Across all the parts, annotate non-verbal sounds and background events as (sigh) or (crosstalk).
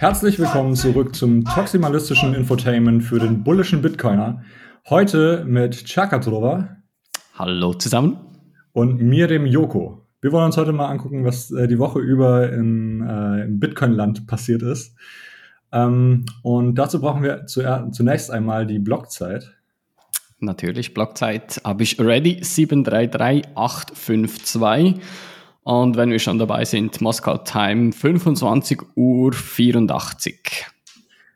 Herzlich willkommen zurück zum toximalistischen Infotainment für den bullischen Bitcoiner. Heute mit Chakatrova. Hallo zusammen. Und mir, dem Joko. Wir wollen uns heute mal angucken, was äh, die Woche über in, äh, im Bitcoin-Land passiert ist. Ähm, und dazu brauchen wir zu, zunächst einmal die Blockzeit. Natürlich, Blockzeit habe ich ready, 733852. Und wenn wir schon dabei sind, Moskau Time 25 Uhr 84.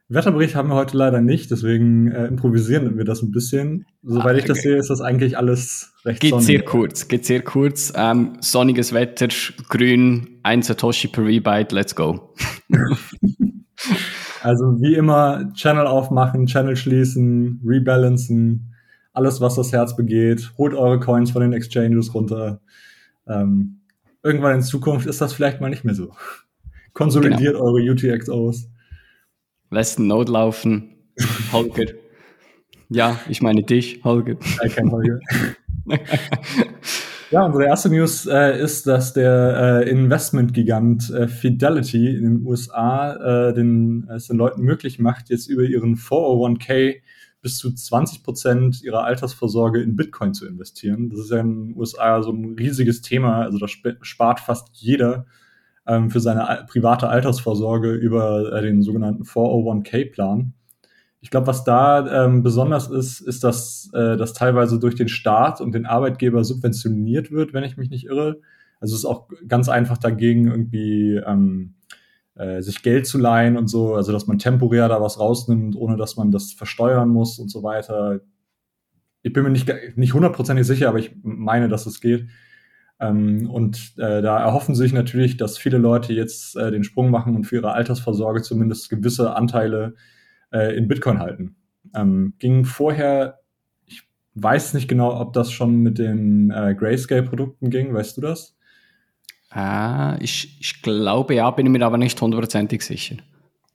Wetterbericht haben wir heute leider nicht, deswegen äh, improvisieren wir das ein bisschen. Soweit ah, ich das sehe, ist das eigentlich alles recht Geht sonnig. sehr kurz, geht sehr kurz. Ähm, sonniges Wetter, grün, ein Satoshi per V-Byte, let's go. (laughs) also wie immer, Channel aufmachen, Channel schließen, rebalancen, alles, was das Herz begeht. Holt eure Coins von den Exchanges runter. Ähm, irgendwann in Zukunft ist das vielleicht mal nicht mehr so. Konsolidiert genau. eure UTXOs. Lässt einen Node laufen. Holger. ja, ich meine dich, Holger. Ja, kein Holger. ja, unsere erste News äh, ist, dass der äh, Investmentgigant äh, Fidelity in den USA äh, den, es den Leuten möglich macht, jetzt über ihren 401k bis zu 20 Prozent ihrer Altersvorsorge in Bitcoin zu investieren. Das ist ja in den USA so ein riesiges Thema. Also da spart fast jeder ähm, für seine private Altersvorsorge über äh, den sogenannten 401k-Plan. Ich glaube, was da ähm, besonders ist, ist, dass äh, das teilweise durch den Staat und den Arbeitgeber subventioniert wird, wenn ich mich nicht irre. Also es ist auch ganz einfach dagegen irgendwie ähm, äh, sich Geld zu leihen und so, also dass man temporär da was rausnimmt, ohne dass man das versteuern muss und so weiter. Ich bin mir nicht, nicht hundertprozentig sicher, aber ich meine, dass es geht. Ähm, und äh, da erhoffen sich natürlich, dass viele Leute jetzt äh, den Sprung machen und für ihre Altersvorsorge zumindest gewisse Anteile äh, in Bitcoin halten. Ähm, ging vorher, ich weiß nicht genau, ob das schon mit den äh, Grayscale-Produkten ging, weißt du das? Ah, ich, ich glaube ja, bin mir aber nicht hundertprozentig sicher.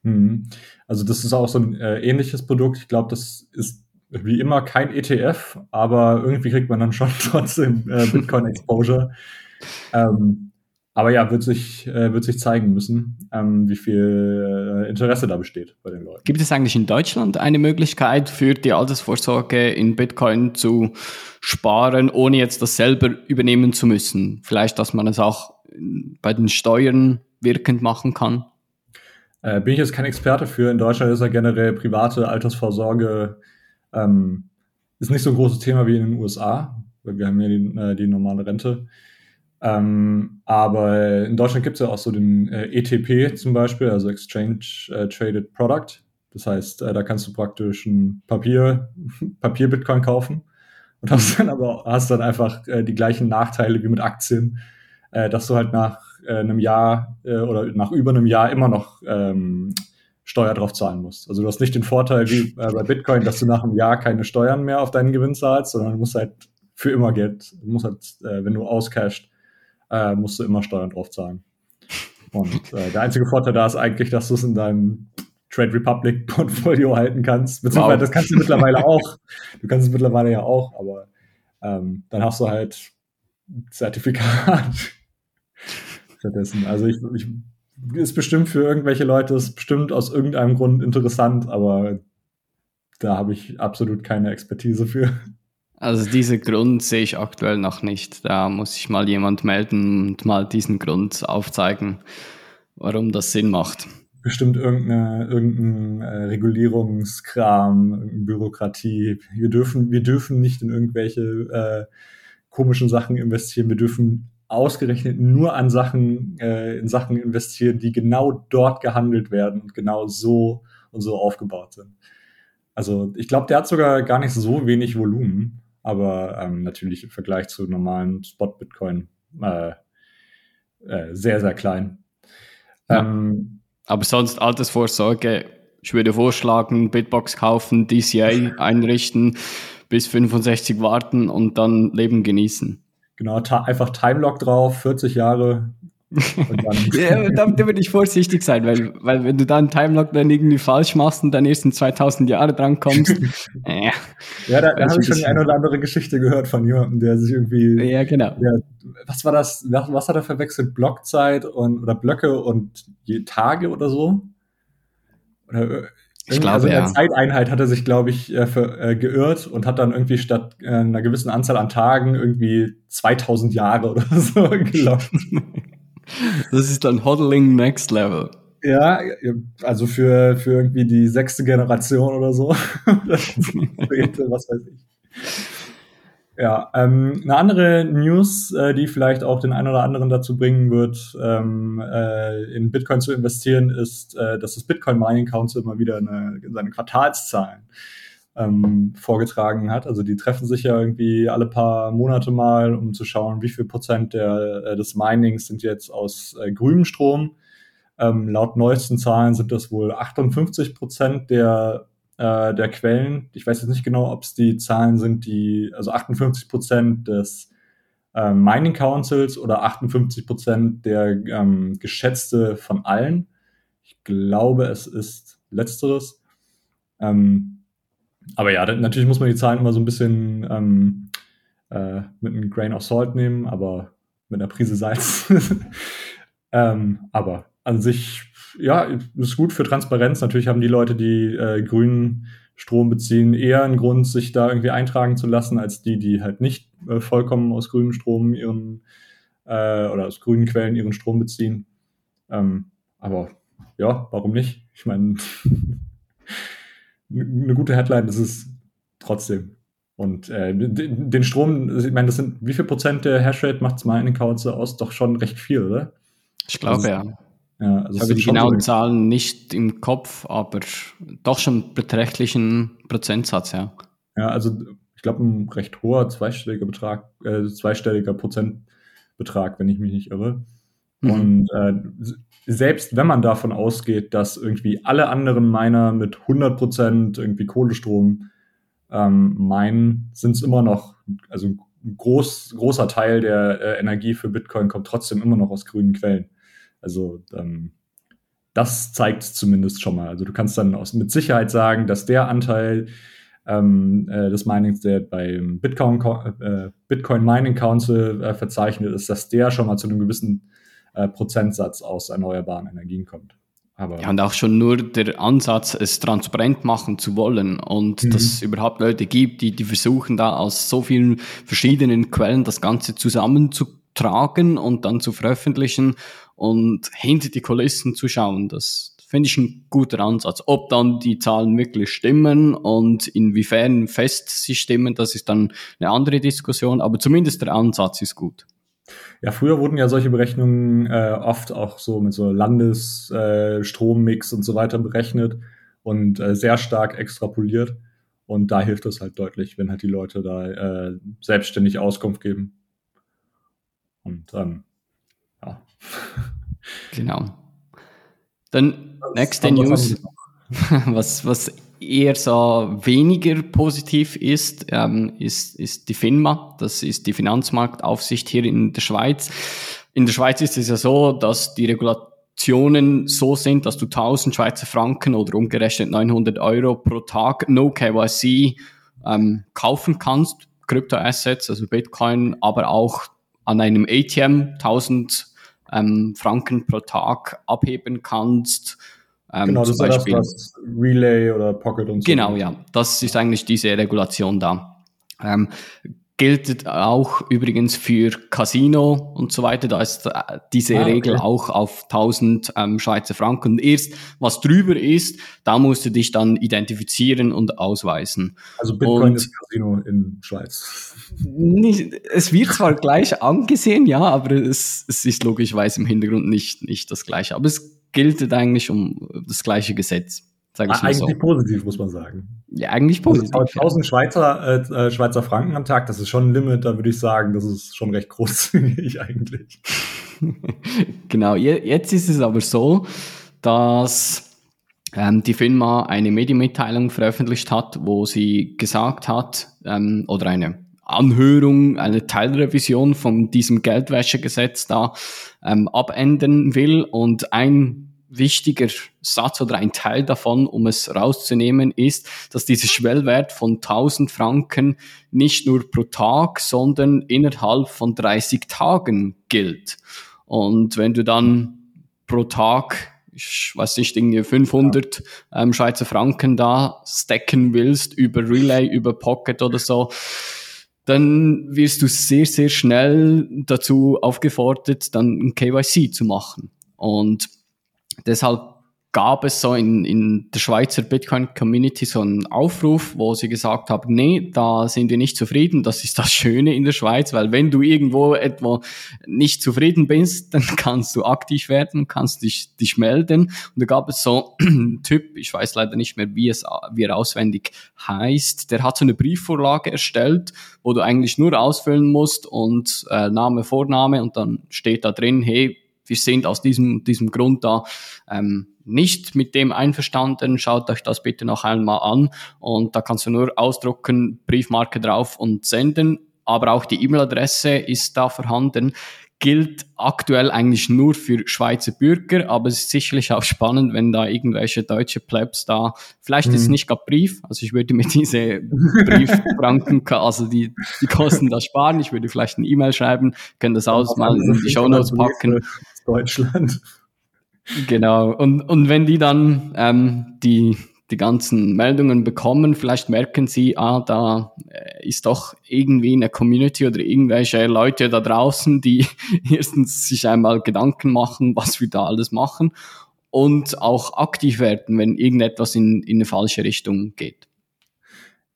Mhm. Also das ist auch so ein äh, ähnliches Produkt. Ich glaube, das ist wie immer kein ETF, aber irgendwie kriegt man dann schon (laughs) trotzdem äh, Bitcoin-Exposure. ähm, aber ja, wird sich, äh, wird sich zeigen müssen, ähm, wie viel äh, Interesse da besteht bei den Leuten. Gibt es eigentlich in Deutschland eine Möglichkeit für die Altersvorsorge in Bitcoin zu sparen, ohne jetzt das selber übernehmen zu müssen? Vielleicht, dass man es auch bei den Steuern wirkend machen kann? Äh, bin ich jetzt kein Experte für. In Deutschland ist ja generell private Altersvorsorge ähm, ist nicht so ein großes Thema wie in den USA, weil wir haben ja die, äh, die normale Rente. Ähm, aber in Deutschland gibt es ja auch so den äh, ETP zum Beispiel, also Exchange äh, Traded Product. Das heißt, äh, da kannst du praktisch ein Papier, (laughs) Papier-Bitcoin kaufen und hast dann aber hast dann einfach äh, die gleichen Nachteile wie mit Aktien äh, dass du halt nach äh, einem Jahr äh, oder nach über einem Jahr immer noch ähm, Steuer drauf zahlen musst. Also du hast nicht den Vorteil wie äh, bei Bitcoin, dass du nach einem Jahr keine Steuern mehr auf deinen Gewinn zahlst, sondern du musst halt für immer Geld, du musst halt, äh, wenn du auscashst, äh, musst du immer Steuern drauf zahlen. Und der einzige Vorteil da ist eigentlich, dass du es in deinem Trade Republic Portfolio halten kannst. Beziehungsweise wow. das kannst du mittlerweile auch. Du kannst es mittlerweile ja auch, aber ähm, dann hast du halt Zertifikat stattdessen. Also ich, ich ist bestimmt für irgendwelche Leute, ist bestimmt aus irgendeinem Grund interessant, aber da habe ich absolut keine Expertise für. Also diesen Grund sehe ich aktuell noch nicht. Da muss ich mal jemand melden und mal diesen Grund aufzeigen, warum das Sinn macht. Bestimmt irgendeine, irgendein äh, Regulierungskram, irgendeine Bürokratie. Wir dürfen, wir dürfen nicht in irgendwelche äh, komischen Sachen investieren. Wir dürfen ausgerechnet nur an Sachen, äh, in Sachen investieren, die genau dort gehandelt werden und genau so und so aufgebaut sind. Also ich glaube, der hat sogar gar nicht so wenig Volumen, aber ähm, natürlich im Vergleich zu normalen Spot-Bitcoin äh, äh, sehr, sehr klein. Ja. Ähm, aber sonst Altersvorsorge, ich würde vorschlagen, Bitbox kaufen, DCA einrichten, bis 65 warten und dann Leben genießen. Genau, einfach Timelock drauf, 40 Jahre. (laughs) ja, da, da würde ich vorsichtig sein, weil, weil wenn du dann Timelock dann irgendwie falsch machst und dann erst in 2000 Jahre dran kommst. (laughs) äh, ja, da, da habe ich schon die eine oder andere Geschichte gehört von jemandem, der sich irgendwie. Ja, genau. Der, was war das? Was hat er verwechselt? Blockzeit und oder Blöcke und Tage oder so? oder ich glaube, also in der ja. Zeiteinheit hat er sich, glaube ich, äh, für, äh, geirrt und hat dann irgendwie statt äh, einer gewissen Anzahl an Tagen irgendwie 2000 Jahre oder (laughs) so gelockt. (laughs) Das ist dann Hodling Next Level. Ja, also für, für irgendwie die sechste Generation oder so. (laughs) was weiß ich. Ja, ähm, eine andere News, äh, die vielleicht auch den einen oder anderen dazu bringen wird, ähm, äh, in Bitcoin zu investieren, ist, äh, dass das Bitcoin Mining Council immer wieder eine, seine Quartalszahlen ähm, vorgetragen hat. Also die treffen sich ja irgendwie alle paar Monate mal, um zu schauen, wie viel Prozent der, äh, des Minings sind jetzt aus äh, grünem Strom. Ähm, laut neuesten Zahlen sind das wohl 58 Prozent der äh, der Quellen. Ich weiß jetzt nicht genau, ob es die Zahlen sind, die, also 58 Prozent des äh, Mining Councils oder 58 Prozent der ähm, geschätzte von allen. Ich glaube, es ist letzteres. Ähm, aber ja, natürlich muss man die Zahlen immer so ein bisschen ähm, äh, mit einem Grain of Salt nehmen, aber mit einer Prise Salz. (laughs) ähm, aber an sich ja, ist gut für Transparenz. Natürlich haben die Leute, die äh, grünen Strom beziehen, eher einen Grund, sich da irgendwie eintragen zu lassen, als die, die halt nicht äh, vollkommen aus grünem Strom ihren äh, oder aus grünen Quellen ihren Strom beziehen. Ähm, aber ja, warum nicht? Ich meine, eine (laughs) gute Headline ist es trotzdem. Und äh, den Strom, ich meine, das sind, wie viel Prozent der Hashrate macht es mal in den Kauze aus? Doch schon recht viel, oder? Ich glaube, also, ja. Ja, also ich habe die genauen Zahlen nicht im Kopf, aber doch schon beträchtlichen Prozentsatz, ja. Ja, also ich glaube ein recht hoher zweistelliger Betrag, äh, zweistelliger Prozentbetrag, wenn ich mich nicht irre. Mhm. Und äh, selbst wenn man davon ausgeht, dass irgendwie alle anderen Miner mit 100 Prozent irgendwie Kohlestrom ähm, meinen, sind es immer noch, also ein groß, großer Teil der äh, Energie für Bitcoin kommt trotzdem immer noch aus grünen Quellen. Also ähm, das zeigt zumindest schon mal. Also du kannst dann aus, mit Sicherheit sagen, dass der Anteil ähm, äh, des Minings, der beim Bitcoin, äh, Bitcoin Mining Council äh, verzeichnet ist, dass der schon mal zu einem gewissen äh, Prozentsatz aus erneuerbaren Energien kommt. Aber ja, und auch schon nur der Ansatz, es transparent machen zu wollen und mhm. dass es überhaupt Leute gibt, die, die versuchen da aus so vielen verschiedenen Quellen das Ganze zusammenzutragen und dann zu veröffentlichen und hinter die Kulissen zu schauen. Das finde ich ein guter Ansatz. Ob dann die Zahlen wirklich stimmen und inwiefern fest sie stimmen, das ist dann eine andere Diskussion, aber zumindest der Ansatz ist gut. Ja, früher wurden ja solche Berechnungen äh, oft auch so mit so Landesstrommix äh, und so weiter berechnet und äh, sehr stark extrapoliert. Und da hilft es halt deutlich, wenn halt die Leute da äh, selbstständig Auskunft geben. Und ähm, ja. (laughs) Genau. Dann nächste News, (laughs) was, was eher so weniger positiv ist, ähm, ist, ist die FINMA. Das ist die Finanzmarktaufsicht hier in der Schweiz. In der Schweiz ist es ja so, dass die Regulationen so sind, dass du 1000 Schweizer Franken oder umgerechnet 900 Euro pro Tag No KYC ähm, kaufen kannst. Kryptoassets, also Bitcoin, aber auch an einem ATM 1000 ähm, Franken pro Tag abheben kannst. Ähm, genau, das Beispiel. ist das, was Relay oder Pocket und so. Genau, ja. Das ist eigentlich diese Regulation da. Ähm, gilt auch übrigens für Casino und so weiter. Da ist äh, diese ah, okay. Regel auch auf 1000 ähm, Schweizer Franken. Und erst was drüber ist, da musst du dich dann identifizieren und ausweisen. Also Bitcoin und ist Casino in Schweiz. Nicht, es wird zwar gleich angesehen, ja, aber es, es ist logischerweise im Hintergrund nicht, nicht das gleiche. Aber es gilt eigentlich um das gleiche Gesetz. Sag ich ah, eigentlich so. positiv, muss man sagen. Ja, eigentlich positiv. Also 1000 Schweizer, äh, äh, Schweizer Franken am Tag, das ist schon ein Limit, da würde ich sagen, das ist schon recht großzügig (laughs) eigentlich. (laughs) genau, jetzt ist es aber so, dass ähm, die FINMA eine Medienmitteilung veröffentlicht hat, wo sie gesagt hat, ähm, oder eine Anhörung, eine Teilrevision von diesem Geldwäschegesetz da ähm, abändern will. Und ein wichtiger Satz oder ein Teil davon, um es rauszunehmen, ist, dass dieser Schwellwert von 1000 Franken nicht nur pro Tag, sondern innerhalb von 30 Tagen gilt. Und wenn du dann pro Tag ich weiß nicht, irgendwie 500 ähm, Schweizer Franken da stacken willst über Relay, über Pocket oder so, dann wirst du sehr, sehr schnell dazu aufgefordert, dann ein KYC zu machen. Und deshalb gab es so in, in der Schweizer Bitcoin-Community so einen Aufruf, wo sie gesagt haben, nee, da sind wir nicht zufrieden. Das ist das Schöne in der Schweiz, weil wenn du irgendwo etwa nicht zufrieden bist, (laughs) dann kannst du aktiv werden, kannst dich, dich melden. Und da gab es so einen (clears throat) Typ, ich weiß leider nicht mehr, wie, es, wie er auswendig heißt, der hat so eine Briefvorlage erstellt, wo du eigentlich nur ausfüllen musst und äh, Name, Vorname und dann steht da drin, hey, wir sind aus diesem, diesem Grund da ähm, nicht mit dem einverstanden, schaut euch das bitte noch einmal an und da kannst du nur ausdrucken, Briefmarke drauf und senden, aber auch die E-Mail-Adresse ist da vorhanden gilt aktuell eigentlich nur für Schweizer Bürger, aber es ist sicherlich auch spannend, wenn da irgendwelche deutsche Plebs da, vielleicht mhm. ist es mhm. nicht gerade Brief, also ich würde mir diese Brieffranken, also die, die Kosten da sparen, ich würde vielleicht eine E-Mail schreiben, können das alles mal in die Show Notes packen. Deutschland. Genau. Und, und wenn die dann ähm, die, die ganzen Meldungen bekommen, vielleicht merken sie, ah, da äh, ist doch irgendwie eine Community oder irgendwelche Leute da draußen, die (laughs) erstens sich einmal Gedanken machen, was wir da alles machen und auch aktiv werden, wenn irgendetwas in, in eine falsche Richtung geht.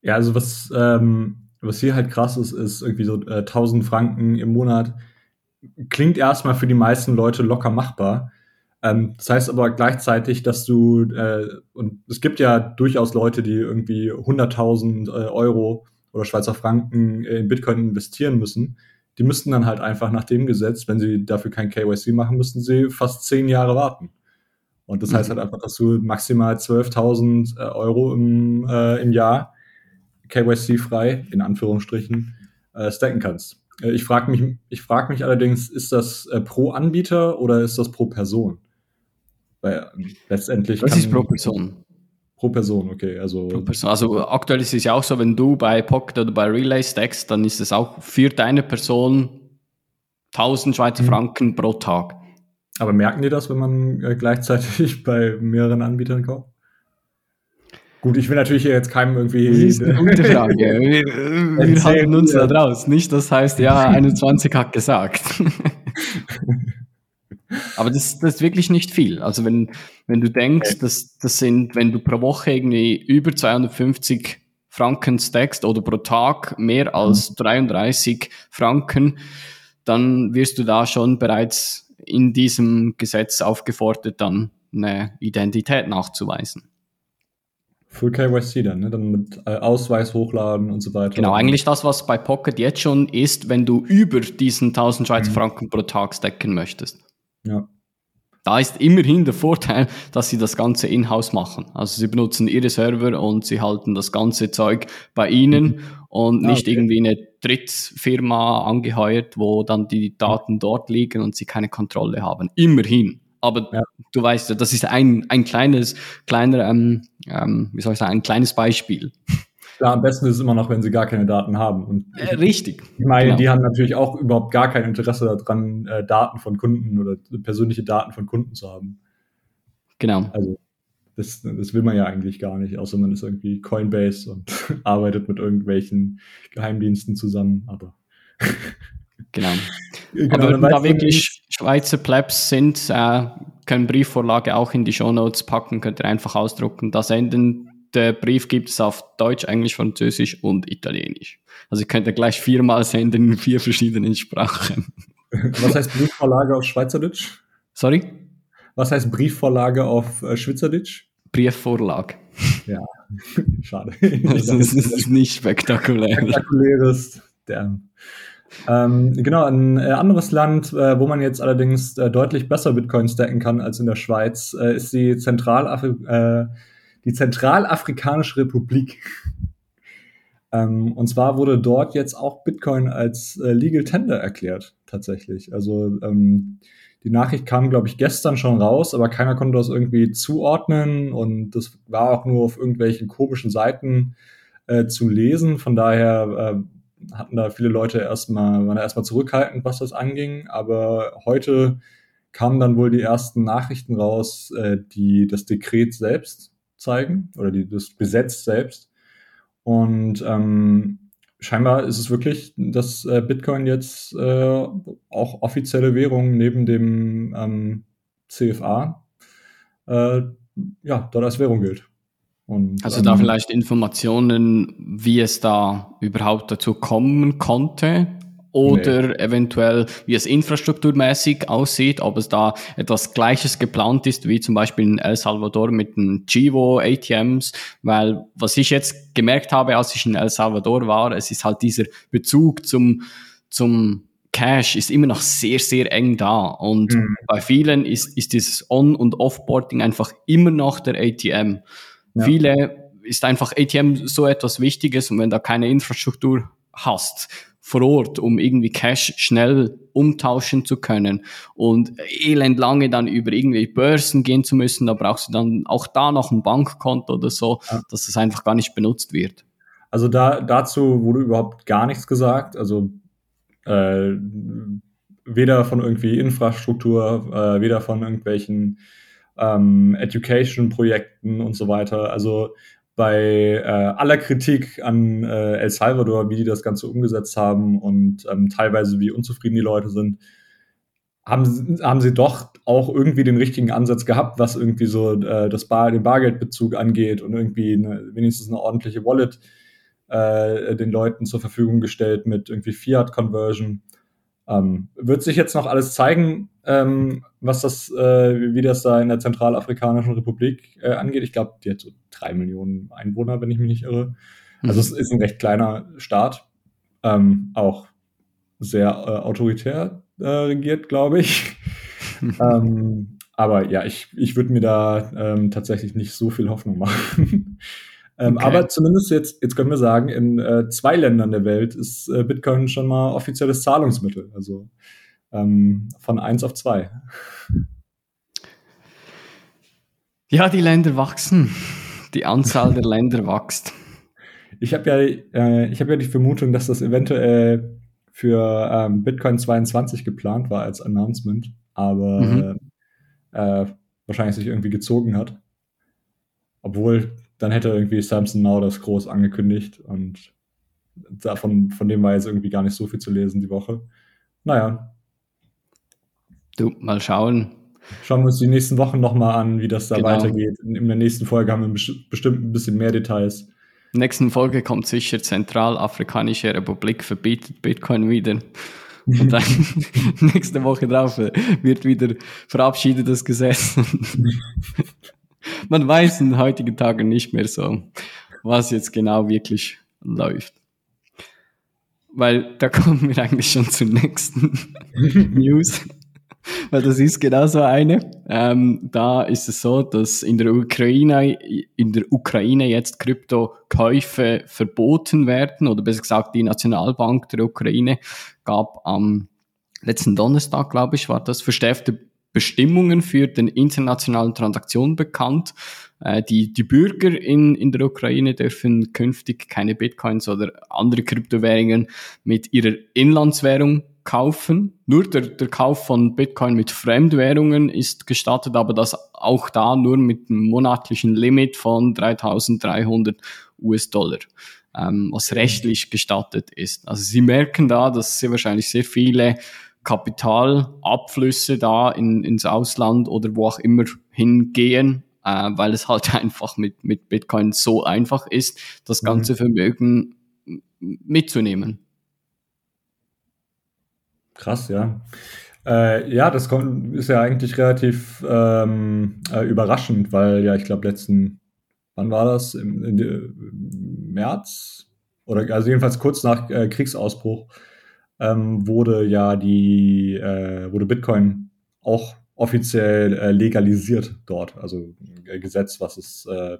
Ja, also was, ähm, was hier halt krass ist, ist irgendwie so äh, 1000 Franken im Monat. Klingt erstmal für die meisten Leute locker machbar. Ähm, das heißt aber gleichzeitig, dass du, äh, und es gibt ja durchaus Leute, die irgendwie 100.000 äh, Euro oder Schweizer Franken in Bitcoin investieren müssen. Die müssten dann halt einfach nach dem Gesetz, wenn sie dafür kein KYC machen, müssten sie fast zehn Jahre warten. Und das mhm. heißt halt einfach, dass du maximal 12.000 äh, Euro im, äh, im Jahr KYC-frei, in Anführungsstrichen, äh, stacken kannst. Äh, ich frage mich, ich frag mich allerdings, ist das äh, pro Anbieter oder ist das pro Person? Weil ähm, letztendlich. Das ist pro Person. Pro Person, okay. Also, pro Person. also aktuell ist es ja auch so, wenn du bei Pocket oder bei Relay stackst, dann ist es auch für deine Person 1000 Schweizer mhm. Franken pro Tag. Aber merken die das, wenn man äh, gleichzeitig (laughs) bei mehreren Anbietern kauft? Gut, ich will natürlich jetzt keinem irgendwie. Das ist eine gute (laughs) Frage. wir, wir halten uns da draus. Nicht, das heißt, ja, (laughs) 21 hat gesagt. (laughs) Aber das, das ist wirklich nicht viel. Also wenn, wenn du denkst, okay. das, das sind, wenn du pro Woche irgendwie über 250 Franken stackst oder pro Tag mehr als mhm. 33 Franken, dann wirst du da schon bereits in diesem Gesetz aufgefordert, dann eine Identität nachzuweisen. Full KYC dann, ne? Dann mit äh, Ausweis hochladen und so weiter. Genau, eigentlich das, was bei Pocket jetzt schon ist, wenn du über diesen 1000 Schweizer mhm. Franken pro Tag stacken möchtest. Ja. Da ist immerhin der Vorteil, dass sie das Ganze in-house machen. Also sie benutzen ihre Server und sie halten das ganze Zeug bei ihnen mhm. und ah, nicht okay. irgendwie eine Drittfirma angeheuert, wo dann die Daten dort liegen und sie keine Kontrolle haben. Immerhin. Aber ja. du weißt ja, das ist ein, ein kleines, kleiner, ähm, ähm, wie soll ich sagen, ein kleines Beispiel. Ja, am besten ist es immer noch, wenn sie gar keine Daten haben. Und äh, richtig. Ich meine, genau. die haben natürlich auch überhaupt gar kein Interesse daran, äh, Daten von Kunden oder persönliche Daten von Kunden zu haben. Genau. Also das, das will man ja eigentlich gar nicht, außer man ist irgendwie Coinbase und (laughs) arbeitet mit irgendwelchen Geheimdiensten zusammen, aber. genau. (laughs) genau. Aber wenn da wirklich Schweizer Plebs sind, äh, können Briefvorlage auch in die Shownotes packen, könnt ihr einfach ausdrucken, da senden, der Brief gibt es auf Deutsch, Englisch, Französisch und Italienisch. Also ihr könnt ja gleich viermal senden in vier verschiedenen Sprachen. (laughs) Was heißt Briefvorlage auf Schweizerdeutsch? Sorry? Was heißt Briefvorlage auf äh, Schweizerdeutsch? Briefvorlage. Ja, (laughs) schade. Das (laughs) ist, das ist nicht spektakulär. Spektakuläres, damn. Ähm, genau, ein äh, anderes Land, äh, wo man jetzt allerdings äh, deutlich besser Bitcoin stacken kann als in der Schweiz, äh, ist die Zentralafri äh, die Zentralafrikanische Republik. (laughs) ähm, und zwar wurde dort jetzt auch Bitcoin als äh, Legal Tender erklärt, tatsächlich. Also ähm, die Nachricht kam, glaube ich, gestern schon raus, aber keiner konnte das irgendwie zuordnen und das war auch nur auf irgendwelchen komischen Seiten zu lesen. Von daher hatten da viele Leute erstmal, waren da erstmal zurückhaltend, was das anging. Aber heute kamen dann wohl die ersten Nachrichten raus, äh, die das Dekret selbst zeigen oder die, das Gesetz selbst. Und ähm, scheinbar ist es wirklich, dass äh, Bitcoin jetzt äh, auch offizielle Währung neben dem ähm, CFA äh, ja, dort als Währung gilt. Und, also da ähm, vielleicht Informationen, wie es da überhaupt dazu kommen konnte oder nee. eventuell, wie es infrastrukturmäßig aussieht, ob es da etwas Gleiches geplant ist, wie zum Beispiel in El Salvador mit den Chivo ATMs, weil was ich jetzt gemerkt habe, als ich in El Salvador war, es ist halt dieser Bezug zum, zum Cash ist immer noch sehr, sehr eng da. Und mhm. bei vielen ist, ist dieses On- und Offboarding einfach immer noch der ATM. Ja. Viele ist einfach ATM so etwas Wichtiges und wenn da keine Infrastruktur hast vor Ort, um irgendwie Cash schnell umtauschen zu können und elend lange dann über irgendwie Börsen gehen zu müssen, da brauchst du dann auch da noch ein Bankkonto oder so, ja. dass es einfach gar nicht benutzt wird. Also da dazu wurde überhaupt gar nichts gesagt. Also äh, weder von irgendwie Infrastruktur, äh, weder von irgendwelchen ähm, Education-Projekten und so weiter. Also bei äh, aller Kritik an äh, El Salvador, wie die das Ganze umgesetzt haben und ähm, teilweise wie unzufrieden die Leute sind, haben, haben sie doch auch irgendwie den richtigen Ansatz gehabt, was irgendwie so äh, das Bar, den Bargeldbezug angeht und irgendwie eine, wenigstens eine ordentliche Wallet äh, den Leuten zur Verfügung gestellt mit irgendwie Fiat-Conversion. Ähm, wird sich jetzt noch alles zeigen, ähm, was das, äh, wie das da in der Zentralafrikanischen Republik äh, angeht. Ich glaube, die hat so drei Millionen Einwohner, wenn ich mich nicht irre. Also mhm. es ist ein recht kleiner Staat, ähm, auch sehr äh, autoritär äh, regiert, glaube ich. (laughs) ähm, aber ja, ich, ich würde mir da ähm, tatsächlich nicht so viel Hoffnung machen. Ähm, okay. Aber zumindest jetzt, jetzt können wir sagen, in äh, zwei Ländern der Welt ist äh, Bitcoin schon mal offizielles Zahlungsmittel. Also ähm, von eins auf zwei. Ja, die Länder wachsen. Die Anzahl der Länder wächst. Ich habe ja, äh, ich ja die Vermutung, dass das eventuell für ähm, Bitcoin 22 geplant war als Announcement, aber mhm. äh, wahrscheinlich sich irgendwie gezogen hat. Obwohl dann hätte irgendwie Samson Now das groß angekündigt und davon, von dem war jetzt irgendwie gar nicht so viel zu lesen die Woche. Naja. Du, mal schauen. Schauen wir uns die nächsten Wochen nochmal an, wie das da genau. weitergeht. In, in der nächsten Folge haben wir bestimmt ein bisschen mehr Details. In der nächsten Folge kommt sicher Zentralafrikanische Republik verbietet Bitcoin wieder. Und dann (laughs) (laughs) nächste Woche drauf wird wieder verabschiedet das Gesetz. (laughs) man weiß in heutigen Tagen nicht mehr so, was jetzt genau wirklich läuft. Weil da (laughs) kommen wir eigentlich schon zur nächsten (laughs) News. Weil das ist genau so eine. Ähm, da ist es so, dass in der Ukraine, in der Ukraine jetzt Kryptokäufe verboten werden, oder besser gesagt, die Nationalbank der Ukraine gab am letzten Donnerstag, glaube ich, war das verstärkte Bestimmungen für den internationalen Transaktionen bekannt. Äh, die, die Bürger in, in der Ukraine dürfen künftig keine Bitcoins oder andere Kryptowährungen mit ihrer Inlandswährung kaufen. Nur der, der Kauf von Bitcoin mit Fremdwährungen ist gestattet, aber das auch da nur mit einem monatlichen Limit von 3300 US-Dollar, ähm, was rechtlich gestattet ist. Also Sie merken da, dass sehr wahrscheinlich sehr viele Kapitalabflüsse da in, ins Ausland oder wo auch immer hingehen, äh, weil es halt (laughs) einfach mit, mit Bitcoin so einfach ist, das mhm. ganze mhm. Vermögen mitzunehmen. Krass, ja. Äh, ja, das kommt, ist ja eigentlich relativ ähm, äh, überraschend, weil ja, ich glaube, letzten, wann war das? Im, Im, März? Oder also jedenfalls kurz nach äh, Kriegsausbruch ähm, wurde ja die, äh, wurde Bitcoin auch offiziell äh, legalisiert dort. Also ein Gesetz, was es, äh,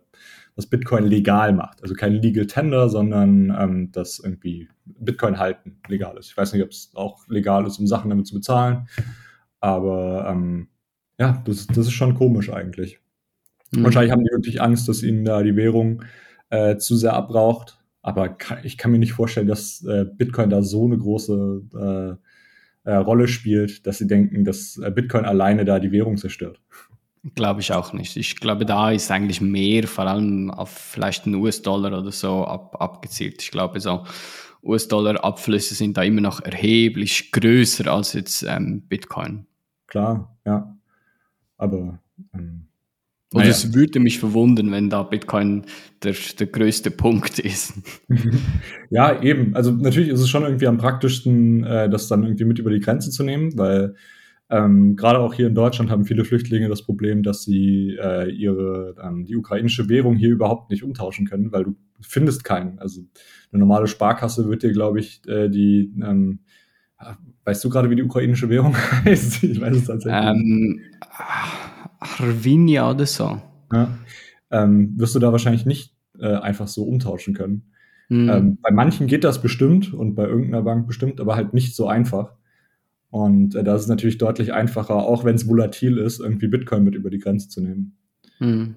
was Bitcoin legal macht. Also kein Legal Tender, sondern ähm, dass irgendwie Bitcoin halten legal ist. Ich weiß nicht, ob es auch legal ist, um Sachen damit zu bezahlen. Aber ähm, ja, das, das ist schon komisch eigentlich. Mhm. Wahrscheinlich haben die wirklich Angst, dass ihnen da die Währung äh, zu sehr abraucht. Aber kann, ich kann mir nicht vorstellen, dass äh, Bitcoin da so eine große äh, Rolle spielt, dass sie denken, dass äh, Bitcoin alleine da die Währung zerstört. Glaube ich auch nicht. Ich glaube, da ist eigentlich mehr, vor allem auf vielleicht einen US-Dollar oder so ab, abgezielt. Ich glaube, so US-Dollar-Abflüsse sind da immer noch erheblich größer als jetzt ähm, Bitcoin. Klar, ja. Aber ähm, und es würde mich verwundern, wenn da Bitcoin der, der größte Punkt ist. (laughs) ja, eben. Also natürlich ist es schon irgendwie am praktischsten, äh, das dann irgendwie mit über die Grenze zu nehmen, weil ähm, gerade auch hier in Deutschland haben viele Flüchtlinge das Problem, dass sie äh, ihre ähm, die ukrainische Währung hier überhaupt nicht umtauschen können, weil du findest keinen. Also eine normale Sparkasse wird dir, glaube ich, äh, die ähm, weißt du gerade, wie die ukrainische Währung (laughs) heißt? Ich weiß es tatsächlich. Ähm, Arvinia oder so. Ja. Ähm, wirst du da wahrscheinlich nicht äh, einfach so umtauschen können. Mhm. Ähm, bei manchen geht das bestimmt und bei irgendeiner Bank bestimmt, aber halt nicht so einfach. Und äh, da ist es natürlich deutlich einfacher, auch wenn es volatil ist, irgendwie Bitcoin mit über die Grenze zu nehmen. Mhm.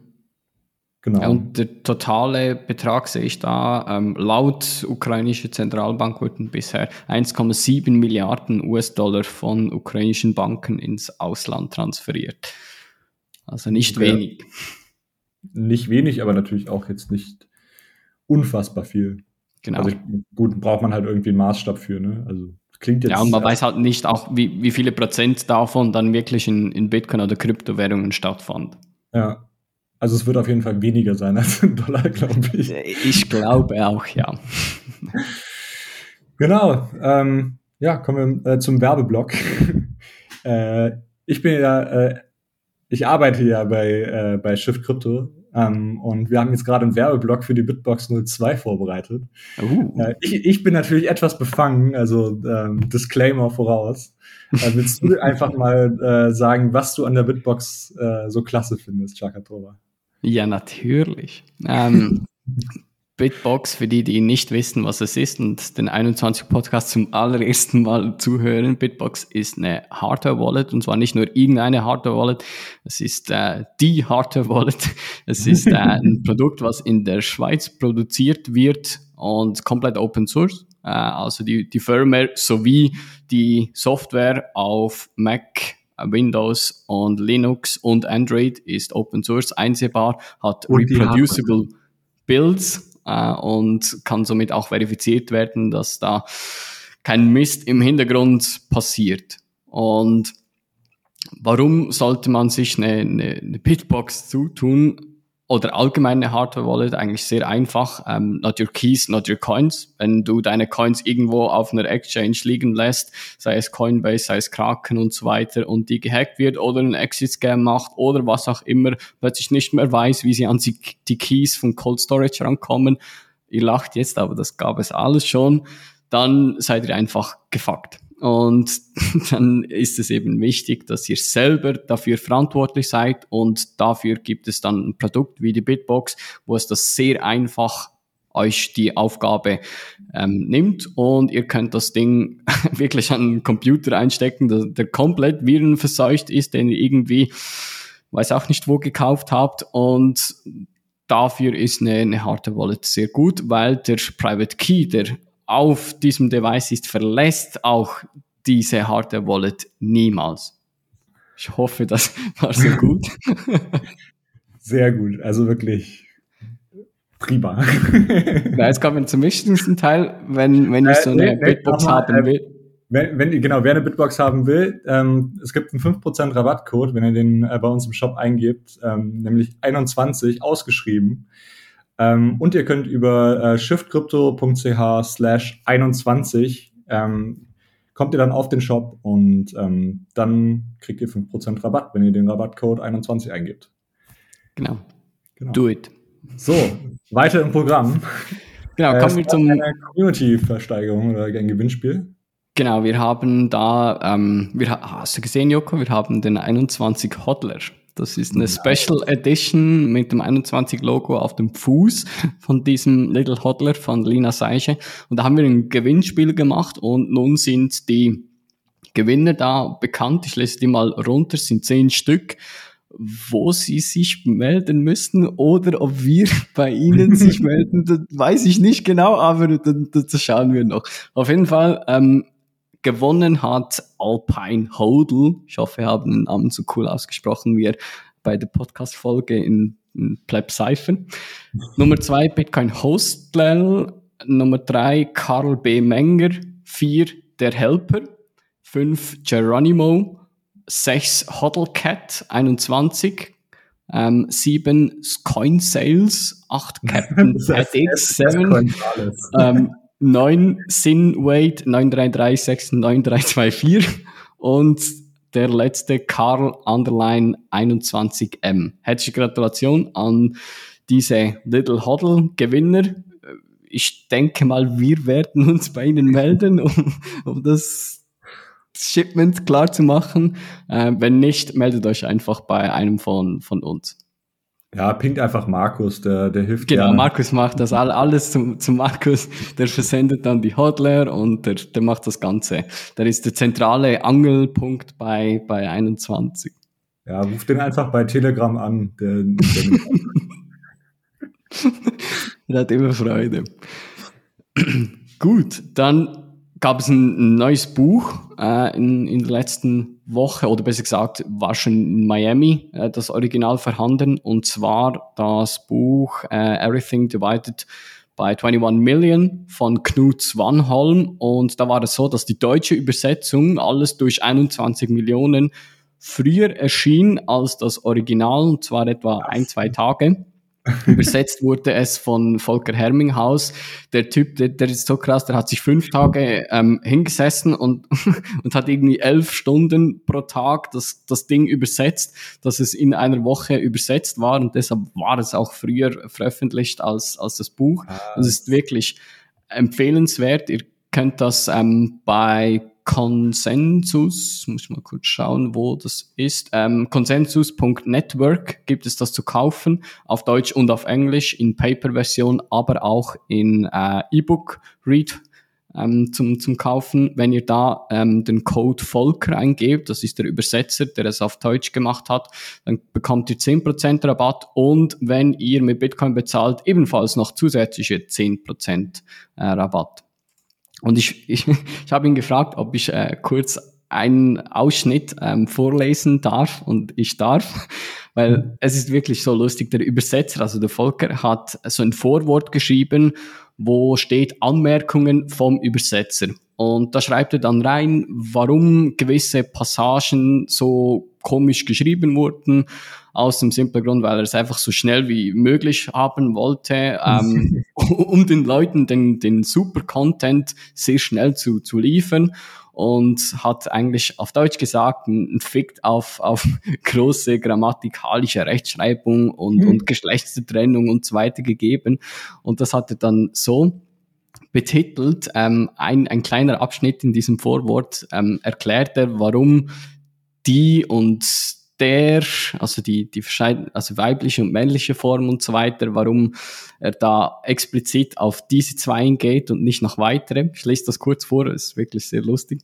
Genau. Ja, und der totale Betrag sehe ich da, ähm, laut ukrainische Zentralbank wurden bisher 1,7 Milliarden US-Dollar von ukrainischen Banken ins Ausland transferiert. Also nicht okay. wenig. Nicht wenig, aber natürlich auch jetzt nicht unfassbar viel. Genau. Also ich, gut, braucht man halt irgendwie einen Maßstab für, ne? Also klingt jetzt. Ja, und man weiß halt nicht auch, wie, wie viele Prozent davon dann wirklich in, in Bitcoin oder Kryptowährungen stattfand. Ja. Also es wird auf jeden Fall weniger sein als in Dollar, glaube ich. Ich glaube auch, ja. (laughs) genau. Ähm, ja, kommen wir äh, zum Werbeblock. (laughs) äh, ich bin ja äh, ich arbeite ja bei, äh, bei Shift Crypto ähm, und wir haben jetzt gerade einen Werbeblock für die Bitbox 02 vorbereitet. Uh. Äh, ich, ich bin natürlich etwas befangen, also ähm, Disclaimer voraus. Äh, willst du (laughs) einfach mal äh, sagen, was du an der Bitbox äh, so klasse findest, Chakatova? Ja, natürlich. Ähm, (laughs) Bitbox, für die, die nicht wissen, was es ist und den 21 Podcast zum allerersten Mal zuhören. Bitbox ist eine Hardware-Wallet und zwar nicht nur irgendeine Hardware-Wallet, es ist äh, die Hardware-Wallet. (laughs) Es ist äh, ein (laughs) Produkt, was in der Schweiz produziert wird und komplett Open Source. Äh, also die, die Firmware sowie die Software auf Mac, Windows und Linux und Android ist Open Source einsehbar, hat reproducible Builds äh, und kann somit auch verifiziert werden, dass da kein Mist im Hintergrund passiert. Und warum sollte man sich eine, eine, eine Bitbox zutun? Oder allgemeine Hardware Wallet eigentlich sehr einfach. Ähm, not your keys, not your coins. Wenn du deine Coins irgendwo auf einer Exchange liegen lässt, sei es Coinbase, sei es Kraken und so weiter, und die gehackt wird oder ein Exit-Scam macht oder was auch immer, plötzlich nicht mehr weiß, wie sie an die, die Keys von Cold Storage rankommen. Ihr lacht jetzt, aber das gab es alles schon. Dann seid ihr einfach gefuckt. Und (laughs) dann ist es eben wichtig, dass ihr selber dafür verantwortlich seid und dafür gibt es dann ein Produkt wie die Bitbox, wo es das sehr einfach euch die Aufgabe ähm, nimmt. Und ihr könnt das Ding (laughs) wirklich an den Computer einstecken, der, der komplett virenverseucht ist, den ihr irgendwie, weiß auch nicht wo gekauft habt. Und dafür ist eine, eine harte Wallet sehr gut, weil der Private Key, der auf diesem Device ist, verlässt auch diese harte Wallet niemals. Ich hoffe, das (laughs) war so gut. (laughs) Sehr gut, also wirklich prima. (laughs) Ja, jetzt kommen wir zum wichtigsten Teil, wenn, wenn ich so eine äh, Bitbox haben äh, will. Wenn, wenn, genau, wer eine Bitbox haben will, ähm, es gibt einen 5% Rabattcode, wenn ihr den äh, bei uns im Shop eingebt, ähm, nämlich 21 ausgeschrieben. Ähm, und ihr könnt über äh, shiftcrypto.ch slash 21 ähm, kommt ihr dann auf den Shop und ähm, dann kriegt ihr 5% Rabatt, wenn ihr den Rabattcode 21 eingebt. Genau. genau. Do it. So, weiter im Programm. Genau, kommen äh, wir zum eine Community-Versteigerung oder ein Gewinnspiel. Genau, wir haben da, ähm, wir, hast du gesehen, Joko, wir haben den 21 Hodler das ist eine Special Edition mit dem 21 Logo auf dem Fuß von diesem Little Hodler von Lina Seiche. Und da haben wir ein Gewinnspiel gemacht und nun sind die Gewinner da bekannt. Ich lese die mal runter, sind zehn Stück wo sie sich melden müssen oder ob wir (laughs) bei ihnen sich (laughs) melden, das weiß ich nicht genau, aber das, das schauen wir noch. Auf jeden Fall ähm, gewonnen hat Alpine Hodel. Ich hoffe, wir haben den Namen so cool ausgesprochen, wie er bei der Podcast-Folge in, in Pleb Cypher. Nummer zwei Bitcoin Hostler. Nummer drei Karl B. Menger. Vier Der Helper. Fünf Geronimo. Sechs Hodlcat 21. Ähm, sieben Coin Sales, acht (laughs) Captain FX7, ähm, neun Sin Wade 933699324 und der letzte Karl Underline 21M. Herzliche Gratulation an diese Little Huddle Gewinner. Ich denke mal, wir werden uns bei Ihnen melden, (laughs) um, um das Shipment klar zu machen. Äh, wenn nicht, meldet euch einfach bei einem von, von uns. Ja, pinkt einfach Markus, der, der hilft Genau, gerne. Markus macht das alles zum, zum Markus. Der versendet dann die Hodler und der, der macht das Ganze. Der ist der zentrale Angelpunkt bei, bei 21. Ja, ruft den einfach bei Telegram an. Der, der, (laughs) der hat immer Freude. (clears throat) Gut, dann gab es ein, neues Buch äh, in, in der letzten Woche, oder besser gesagt, war schon in Miami äh, das Original vorhanden, und zwar das Buch äh, Everything Divided by 21 Million von Knut Swanholm. Und da war es so, dass die deutsche Übersetzung alles durch 21 Millionen früher erschien als das Original, und zwar etwa ein, zwei Tage. (laughs) Übersetzt wurde es von Volker Herminghaus. Der Typ, der, der ist so krass, der hat sich fünf Tage ähm, hingesessen und, (laughs) und hat irgendwie elf Stunden pro Tag das, das Ding übersetzt, dass es in einer Woche übersetzt war und deshalb war es auch früher veröffentlicht als, als das Buch. Ah. Das ist wirklich empfehlenswert. Ihr könnt das ähm, bei Consensus, muss ich mal kurz schauen, wo das ist. Ähm, Consensus.network gibt es das zu kaufen, auf Deutsch und auf Englisch, in Paper-Version, aber auch in äh, E-Book-Read ähm, zum, zum Kaufen. Wenn ihr da ähm, den Code Volker eingebt, das ist der Übersetzer, der es auf Deutsch gemacht hat, dann bekommt ihr 10% Rabatt und wenn ihr mit Bitcoin bezahlt, ebenfalls noch zusätzliche 10% äh, Rabatt. Und ich, ich, (laughs) ich habe ihn gefragt, ob ich äh, kurz einen Ausschnitt ähm, vorlesen darf und ich darf, (laughs) weil es ist wirklich so lustig. Der Übersetzer, also der Volker, hat so ein Vorwort geschrieben, wo steht Anmerkungen vom Übersetzer. Und da schreibt er dann rein, warum gewisse Passagen so komisch geschrieben wurden aus dem simplen Grund, weil er es einfach so schnell wie möglich haben wollte, ähm, (laughs) um den Leuten den, den super Content sehr schnell zu, zu liefern und hat eigentlich auf Deutsch gesagt, ein Fick auf, auf (laughs) große grammatikalische Rechtschreibung und, mhm. und Geschlechtstrennung und so weiter gegeben. Und das hat er dann so betitelt. Ähm, ein, ein kleiner Abschnitt in diesem Vorwort ähm, erklärt er, warum die und der, also die, die also weibliche und männliche Form und so weiter, warum er da explizit auf diese zwei eingeht und nicht noch weitere. Ich lese das kurz vor, ist wirklich sehr lustig.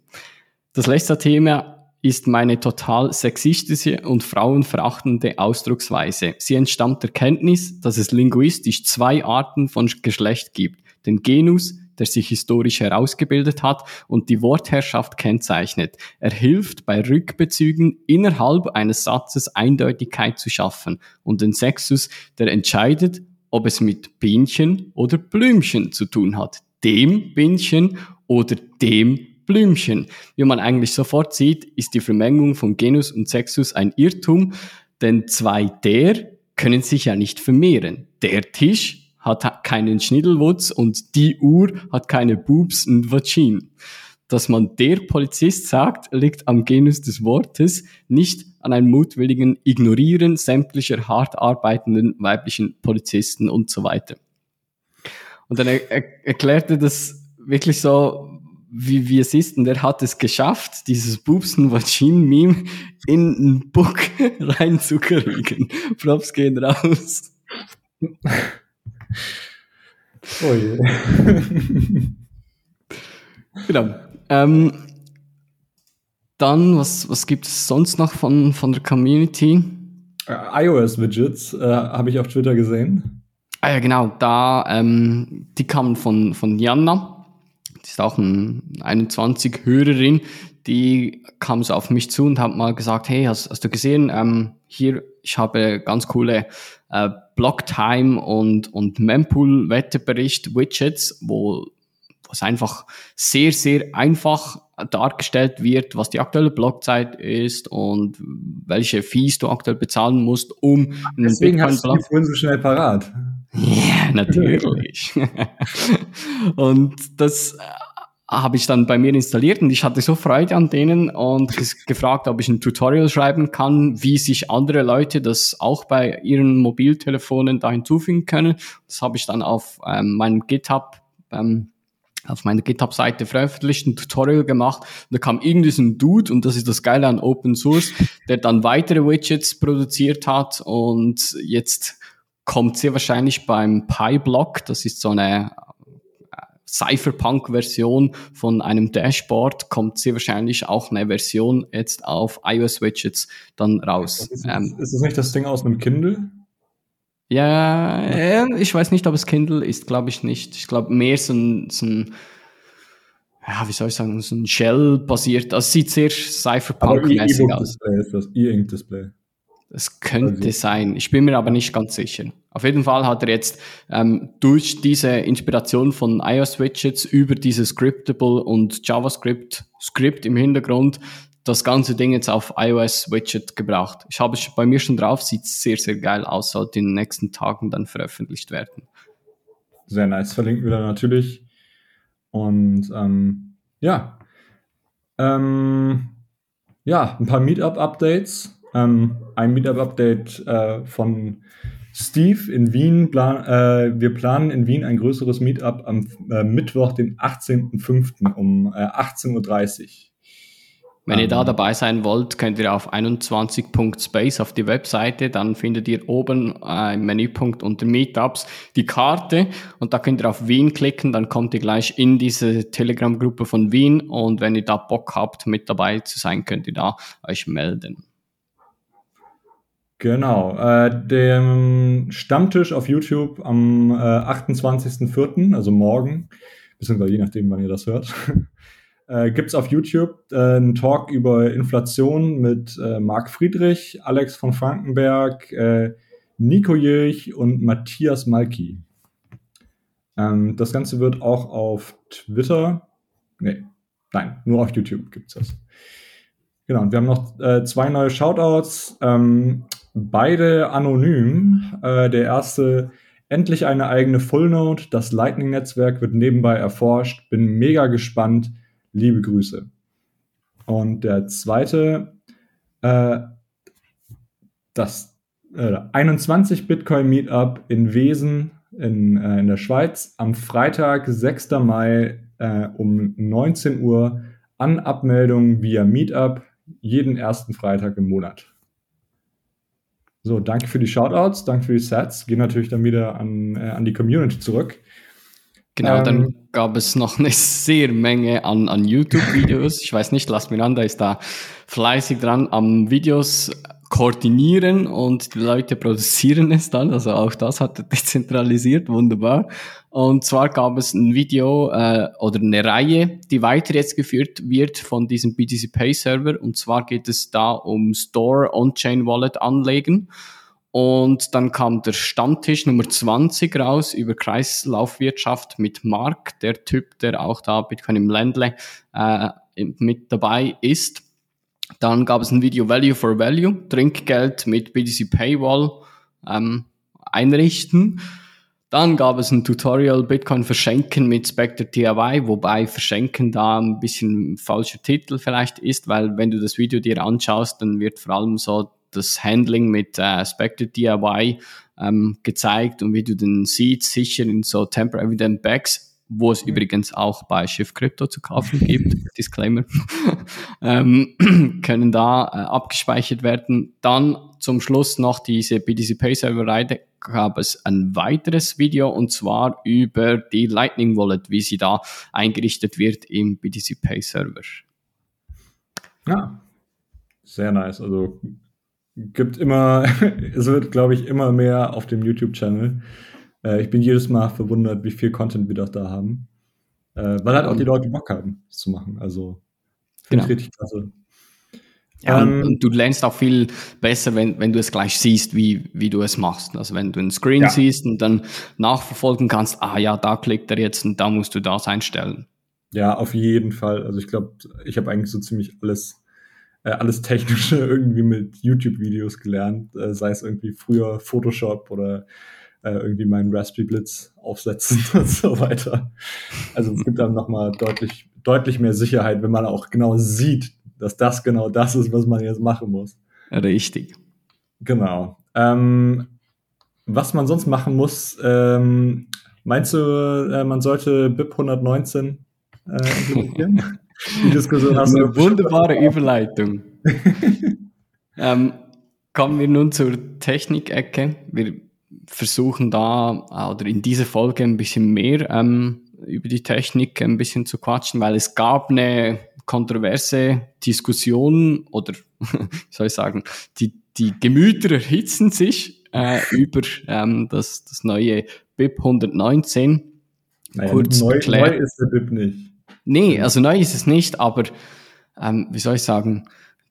Das letzte Thema ist meine total sexistische und frauenverachtende Ausdrucksweise. Sie entstammt der Kenntnis, dass es linguistisch zwei Arten von Geschlecht gibt. Den Genus, der sich historisch herausgebildet hat und die Wortherrschaft kennzeichnet. Er hilft bei Rückbezügen innerhalb eines Satzes Eindeutigkeit zu schaffen und den Sexus, der entscheidet, ob es mit Bienchen oder Blümchen zu tun hat. Dem Bienchen oder dem Blümchen. Wie man eigentlich sofort sieht, ist die Vermengung von Genus und Sexus ein Irrtum, denn zwei der können sich ja nicht vermehren. Der Tisch hat keinen Schnittelwutz und die Uhr hat keine Boobs und Vagin. Dass man der Polizist sagt, liegt am Genus des Wortes, nicht an einem mutwilligen Ignorieren sämtlicher hart arbeitenden weiblichen Polizisten und so weiter. Und dann er, er, erklärte das wirklich so, wie, wie es ist. Und er hat es geschafft, dieses Boobs und Vagin Meme in ein Book (laughs) reinzukriegen. Props gehen raus. (laughs) Oh je. (laughs) genau. Ähm, dann, was, was gibt es sonst noch von, von der Community? Uh, iOS-Widgets äh, habe ich auf Twitter gesehen. Ah ja, genau. Da, ähm, die kamen von, von Janna. ist auch ein 21 Hörerin, die kam so auf mich zu und hat mal gesagt, hey, hast, hast du gesehen, ähm, hier, ich habe ganz coole äh, Blocktime und, und Mempool-Wetterbericht-Widgets, wo was einfach sehr, sehr einfach dargestellt wird, was die aktuelle Blockzeit ist und welche Fees du aktuell bezahlen musst, um einen Deswegen Bitcoin hast du die vorhin so schnell parat. Ja, yeah, natürlich. (laughs) und das habe ich dann bei mir installiert und ich hatte so Freude an denen und gefragt, ob ich ein Tutorial schreiben kann, wie sich andere Leute das auch bei ihren Mobiltelefonen da hinzufügen können. Das habe ich dann auf ähm, meinem GitHub ähm, auf meiner GitHub-Seite veröffentlicht, ein Tutorial gemacht. Und da kam irgendwie so ein Dude, und das ist das Geile an Open Source, der dann weitere Widgets produziert hat und jetzt kommt sehr wahrscheinlich beim PyBlock, das ist so eine Cypherpunk-Version von einem Dashboard kommt sehr wahrscheinlich auch eine Version jetzt auf iOS-Widgets dann raus. Ist, ähm, ist das nicht das Ding aus einem Kindle? Ja, äh, ich weiß nicht, ob es Kindle ist, glaube ich nicht. Ich glaube mehr so ein, so ein ja, wie soll ich sagen, so ein Shell-basiert. Das sieht sehr Cypherpunk-mäßig aus. Display ist das, E-Ink-Display. Das könnte also. sein. Ich bin mir aber nicht ganz sicher. Auf jeden Fall hat er jetzt ähm, durch diese Inspiration von iOS-Widgets über dieses Scriptable und JavaScript-Script im Hintergrund das ganze Ding jetzt auf iOS-Widget gebracht. Ich habe es bei mir schon drauf, sieht sehr, sehr geil aus, sollte in den nächsten Tagen dann veröffentlicht werden. Sehr nice, verlinken wir dann natürlich. Und ähm, ja, ähm, ja, ein paar Meetup-Updates. Ähm, ein Meetup-Update äh, von Steve in Wien. Plan, äh, wir planen in Wien ein größeres Meetup am äh, Mittwoch, den 18.05. um äh, 18.30 Uhr. Wenn ihr da ähm. dabei sein wollt, könnt ihr auf 21.space auf die Webseite, dann findet ihr oben äh, im Menüpunkt unter Meetups die Karte und da könnt ihr auf Wien klicken, dann kommt ihr gleich in diese Telegram-Gruppe von Wien und wenn ihr da Bock habt, mit dabei zu sein, könnt ihr da euch melden. Genau, äh, dem Stammtisch auf YouTube am äh, 28.04., also morgen, beziehungsweise je nachdem, wann ihr das hört, (laughs) äh, gibt es auf YouTube äh, einen Talk über Inflation mit äh, Marc Friedrich, Alex von Frankenberg, äh, Nico Jilch und Matthias Malki. Ähm, das Ganze wird auch auf Twitter, nee, nein, nur auf YouTube gibt es das. Genau, und wir haben noch äh, zwei neue Shoutouts, ähm, beide anonym. Äh, der erste, endlich eine eigene Fullnote, das Lightning-Netzwerk wird nebenbei erforscht, bin mega gespannt, Liebe Grüße. Und der zweite, äh, das äh, 21 Bitcoin Meetup in Wesen in, äh, in der Schweiz am Freitag, 6. Mai äh, um 19 Uhr an Abmeldung via Meetup jeden ersten Freitag im Monat. So, danke für die Shoutouts, danke für die Sets. Gehen natürlich dann wieder an, äh, an die Community zurück. Genau, ähm, dann gab es noch eine (laughs) sehr Menge an, an YouTube-Videos. Ich weiß nicht, Las Miranda ist da fleißig dran am Videos koordinieren und die Leute produzieren es dann. Also auch das hat er (laughs) dezentralisiert, wunderbar. Und zwar gab es ein Video äh, oder eine Reihe, die weiter jetzt geführt wird von diesem BTC Pay Server. Und zwar geht es da um Store On-Chain Wallet anlegen. Und dann kam der Stammtisch Nummer 20 raus über Kreislaufwirtschaft mit Mark, der Typ, der auch da Bitcoin im Ländle äh, mit dabei ist. Dann gab es ein Video Value for Value, Trinkgeld mit BTC Paywall ähm, einrichten. Dann gab es ein Tutorial Bitcoin verschenken mit Spectre DIY, wobei verschenken da ein bisschen falscher Titel vielleicht ist, weil wenn du das Video dir anschaust, dann wird vor allem so das Handling mit äh, Spectre DIY ähm, gezeigt und wie du den Seed sicher in so Temper Evident Bags, wo es übrigens auch bei Shift Crypto zu kaufen gibt, (laughs) Disclaimer, (laughs) ähm, (clears throat) können da äh, abgespeichert werden. Dann zum Schluss noch diese BTC Pay Server Reihe gab es ein weiteres Video und zwar über die Lightning Wallet, wie sie da eingerichtet wird im BTC Pay Server. Ja, sehr nice. Also gibt immer, (laughs) es wird, glaube ich, immer mehr auf dem YouTube-Channel. Äh, ich bin jedes Mal verwundert, wie viel Content wir doch da haben. Äh, weil halt auch die Leute Bock haben, das zu machen. Also finde genau. ich richtig klasse. Ja, ähm, und, du lernst auch viel besser, wenn, wenn du es gleich siehst, wie, wie du es machst. Also wenn du einen Screen ja. siehst und dann nachverfolgen kannst, ah ja, da klickt er jetzt und da musst du das einstellen. Ja, auf jeden Fall. Also ich glaube, ich habe eigentlich so ziemlich alles, äh, alles Technische (laughs) irgendwie mit YouTube-Videos gelernt, äh, sei es irgendwie früher Photoshop oder äh, irgendwie meinen Raspberry Blitz aufsetzen (laughs) und so weiter. Also es gibt dann nochmal deutlich, deutlich mehr Sicherheit, wenn man auch genau sieht, dass das genau das ist, was man jetzt machen muss. Richtig. Genau. Ähm, was man sonst machen muss, ähm, meinst du, äh, man sollte BIP 119 äh, implementieren? (laughs) Die Diskussion hast Eine wunderbare Überleitung. (laughs) ähm, kommen wir nun zur Technik-Ecke. Wir versuchen da oder in dieser Folge ein bisschen mehr ähm, über die Technik ein bisschen zu quatschen, weil es gab eine kontroverse Diskussion oder (laughs) wie soll ich sagen, die, die Gemüter erhitzen sich äh, (laughs) über ähm, das, das neue BIP 119. Naja, Kurz neu, neu ist der BIP nicht. Nee, also neu ist es nicht, aber ähm, wie soll ich sagen,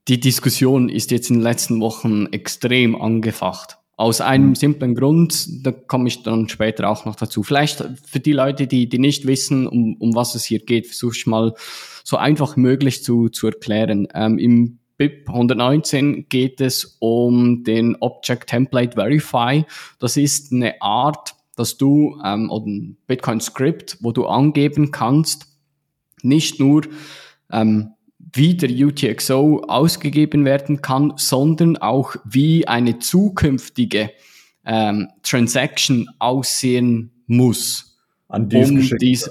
die Diskussion ist jetzt in den letzten Wochen extrem angefacht. Aus einem mhm. simplen Grund, da komme ich dann später auch noch dazu. Vielleicht für die Leute, die, die nicht wissen, um, um was es hier geht, versuche ich mal so einfach möglich zu, zu erklären. Ähm, Im BIP 119 geht es um den Object Template Verify. Das ist eine Art, dass du, ähm, oder ein Bitcoin Script, wo du angeben kannst, nicht nur ähm, wie der UTXO ausgegeben werden kann, sondern auch wie eine zukünftige ähm, Transaction aussehen muss. An die um es dies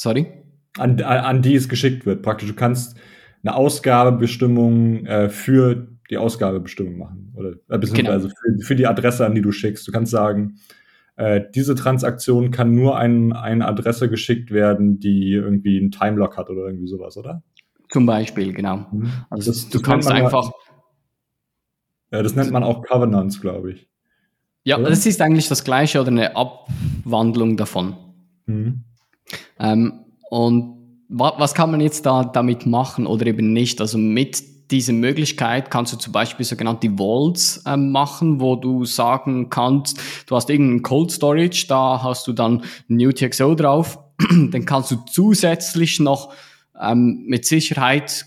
Sorry? An, an die es geschickt wird. Praktisch, du kannst eine Ausgabebestimmung äh, für die Ausgabebestimmung machen. Oder äh, beziehungsweise genau. für, für die Adresse, an die du schickst. Du kannst sagen, äh, diese Transaktion kann nur an eine Adresse geschickt werden, die irgendwie einen Timelock hat oder irgendwie sowas, oder? Zum Beispiel, genau. Mhm. Also das, du kannst einfach. Ja, das nennt man auch Covenants, glaube ich. Ja, oder? das ist eigentlich das Gleiche oder eine Abwandlung davon. Mhm. Ähm, und wa was kann man jetzt da damit machen oder eben nicht? Also mit diese Möglichkeit kannst du zum Beispiel sogenannte Vaults äh, machen, wo du sagen kannst, du hast irgendeinen Cold Storage, da hast du dann UTXO drauf, (clears throat) dann kannst du zusätzlich noch ähm, mit Sicherheit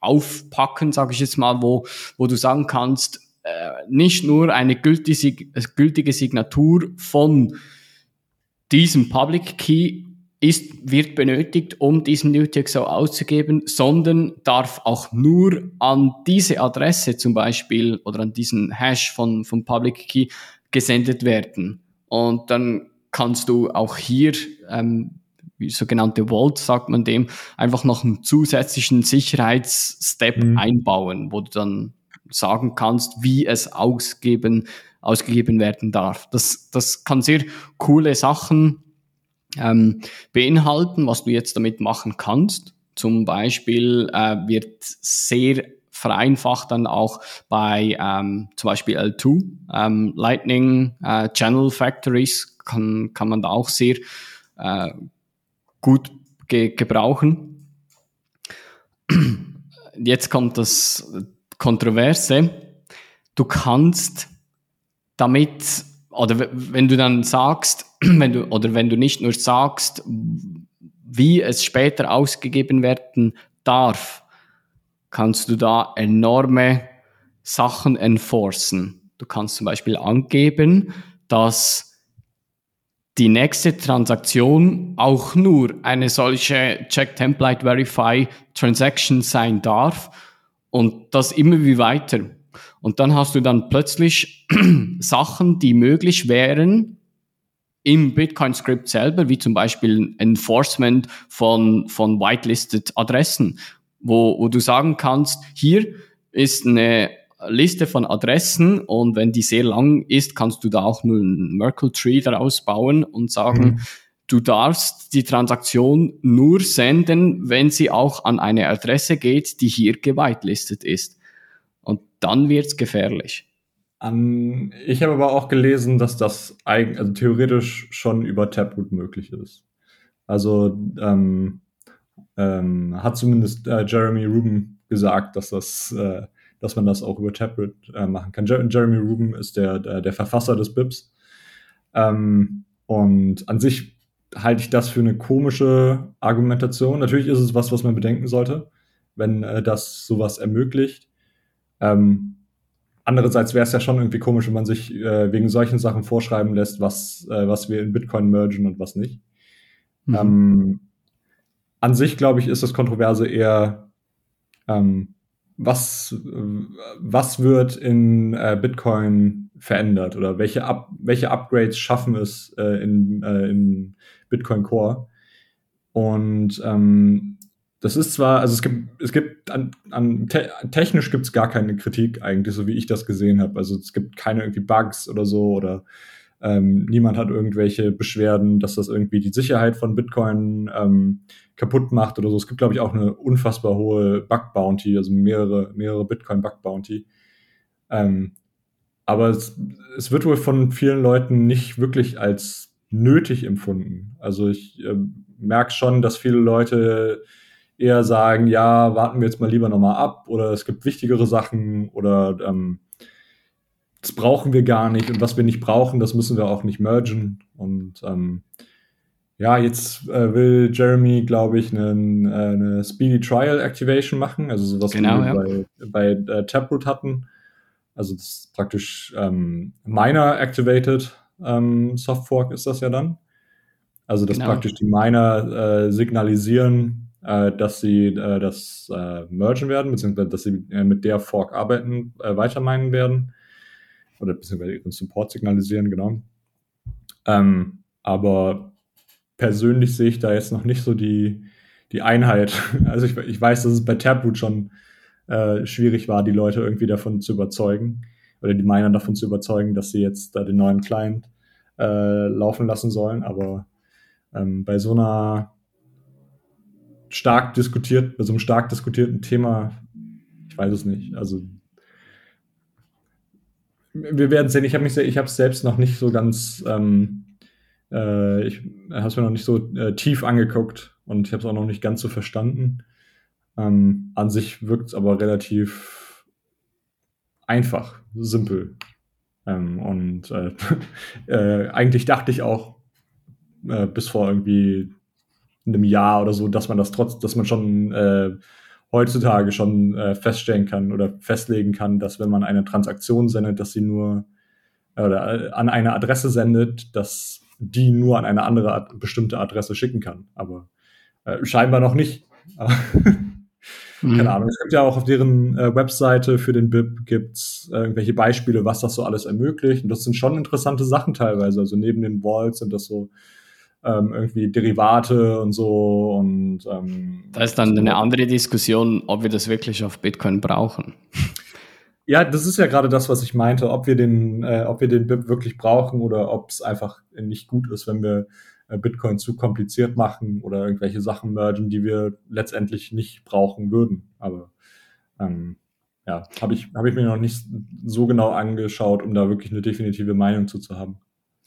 aufpacken, sage ich jetzt mal, wo, wo du sagen kannst, äh, nicht nur eine gültige, gültige Signatur von diesem Public Key ist, wird benötigt, um diesen UTXO auszugeben, sondern darf auch nur an diese Adresse zum Beispiel oder an diesen Hash von, von Public Key gesendet werden. Und dann kannst du auch hier, ähm, wie sogenannte Vault sagt man dem, einfach noch einen zusätzlichen Sicherheitsstep mhm. einbauen, wo du dann sagen kannst, wie es ausgeben, ausgegeben werden darf. Das, das kann sehr coole Sachen ähm, beinhalten, was du jetzt damit machen kannst. Zum Beispiel äh, wird sehr vereinfacht dann auch bei ähm, zum Beispiel L2, ähm, Lightning äh, Channel Factories kann, kann man da auch sehr äh, gut ge gebrauchen. Jetzt kommt das Kontroverse. Du kannst damit oder wenn du dann sagst, (clears throat) wenn du, oder wenn du nicht nur sagst, wie es später ausgegeben werden darf, kannst du da enorme Sachen enforcen. Du kannst zum Beispiel angeben, dass die nächste Transaktion auch nur eine solche Check Template Verify Transaction sein darf und das immer wie weiter. Und dann hast du dann plötzlich (clears throat) Sachen, die möglich wären im Bitcoin-Script selber, wie zum Beispiel Enforcement von, von whitelisted Adressen, wo, wo du sagen kannst, hier ist eine Liste von Adressen und wenn die sehr lang ist, kannst du da auch nur ein Merkle Tree daraus bauen und sagen, mhm. du darfst die Transaktion nur senden, wenn sie auch an eine Adresse geht, die hier gewitelistet ist dann wird's gefährlich. An, ich habe aber auch gelesen, dass das eigen, also theoretisch schon über Taproot möglich ist. Also ähm, ähm, hat zumindest äh, Jeremy Rubin gesagt, dass das, äh, dass man das auch über Taproot äh, machen kann. Jer Jeremy Rubin ist der, der, der Verfasser des BIPs. Ähm, und an sich halte ich das für eine komische Argumentation. Natürlich ist es was, was man bedenken sollte, wenn äh, das sowas ermöglicht. Ähm, andererseits wäre es ja schon irgendwie komisch, wenn man sich äh, wegen solchen Sachen vorschreiben lässt, was, äh, was wir in Bitcoin mergen und was nicht. Mhm. Ähm, an sich, glaube ich, ist das Kontroverse eher, ähm, was, was wird in äh, Bitcoin verändert oder welche, Up welche Upgrades schaffen es äh, in, äh, in Bitcoin Core. Und ähm, das ist zwar, also es gibt, es gibt an, an te technisch gibt es gar keine Kritik eigentlich, so wie ich das gesehen habe. Also es gibt keine irgendwie Bugs oder so oder ähm, niemand hat irgendwelche Beschwerden, dass das irgendwie die Sicherheit von Bitcoin ähm, kaputt macht oder so. Es gibt, glaube ich, auch eine unfassbar hohe Bug-Bounty, also mehrere, mehrere Bitcoin-Bug-Bounty. Ähm, aber es, es wird wohl von vielen Leuten nicht wirklich als nötig empfunden. Also ich äh, merke schon, dass viele Leute eher sagen, ja, warten wir jetzt mal lieber nochmal ab oder es gibt wichtigere Sachen oder ähm, das brauchen wir gar nicht und was wir nicht brauchen, das müssen wir auch nicht mergen. Und ähm, ja, jetzt äh, will Jeremy, glaube ich, einen, äh, eine Speedy Trial Activation machen, also sowas, genau, wir ja. bei, bei äh, Taproot hatten. Also das ist praktisch ähm, Miner Activated ähm, Softfork ist das ja dann. Also dass genau. praktisch die Miner äh, signalisieren, äh, dass sie äh, das äh, mergen werden, beziehungsweise dass sie äh, mit der Fork arbeiten, äh, weiter meinen werden. Oder beziehungsweise ihren Support signalisieren, genau. Ähm, aber persönlich sehe ich da jetzt noch nicht so die, die Einheit. (laughs) Also ich, ich weiß, dass es bei Taproot schon äh, schwierig war, die Leute irgendwie davon zu überzeugen oder die Miner davon zu überzeugen, dass sie jetzt da den neuen Client laufen lassen sollen. Aber ähm, bei so einer stark diskutiert, bei so einem stark diskutierten Thema, ich weiß es nicht. Also wir werden sehen. Ich habe mich, ich habe es selbst noch nicht so ganz, ähm, äh, ich habe es mir noch nicht so äh, tief angeguckt und ich habe es auch noch nicht ganz so verstanden. Ähm, an sich wirkt es aber relativ einfach, simpel. Ähm, und äh, (laughs) äh, eigentlich dachte ich auch äh, bis vor irgendwie einem Jahr oder so, dass man das trotz, dass man schon äh, heutzutage schon äh, feststellen kann oder festlegen kann, dass wenn man eine Transaktion sendet, dass sie nur oder äh, an eine Adresse sendet, dass die nur an eine andere Ad bestimmte Adresse schicken kann. Aber äh, scheinbar noch nicht. (laughs) Mhm. Keine Ahnung. Es gibt ja auch auf deren äh, Webseite für den BIP gibt's äh, irgendwelche Beispiele, was das so alles ermöglicht. Und das sind schon interessante Sachen teilweise. Also neben den Vaults sind das so ähm, irgendwie Derivate und so und ähm, da ist dann so. eine andere Diskussion, ob wir das wirklich auf Bitcoin brauchen. Ja, das ist ja gerade das, was ich meinte, ob wir den, äh, ob wir den BIP wirklich brauchen oder ob es einfach nicht gut ist, wenn wir äh, Bitcoin zu kompliziert machen oder irgendwelche Sachen mergen, die wir letztendlich nicht brauchen würden. Aber ähm, ja, habe ich, hab ich mir noch nicht so genau angeschaut, um da wirklich eine definitive Meinung zu, zu haben.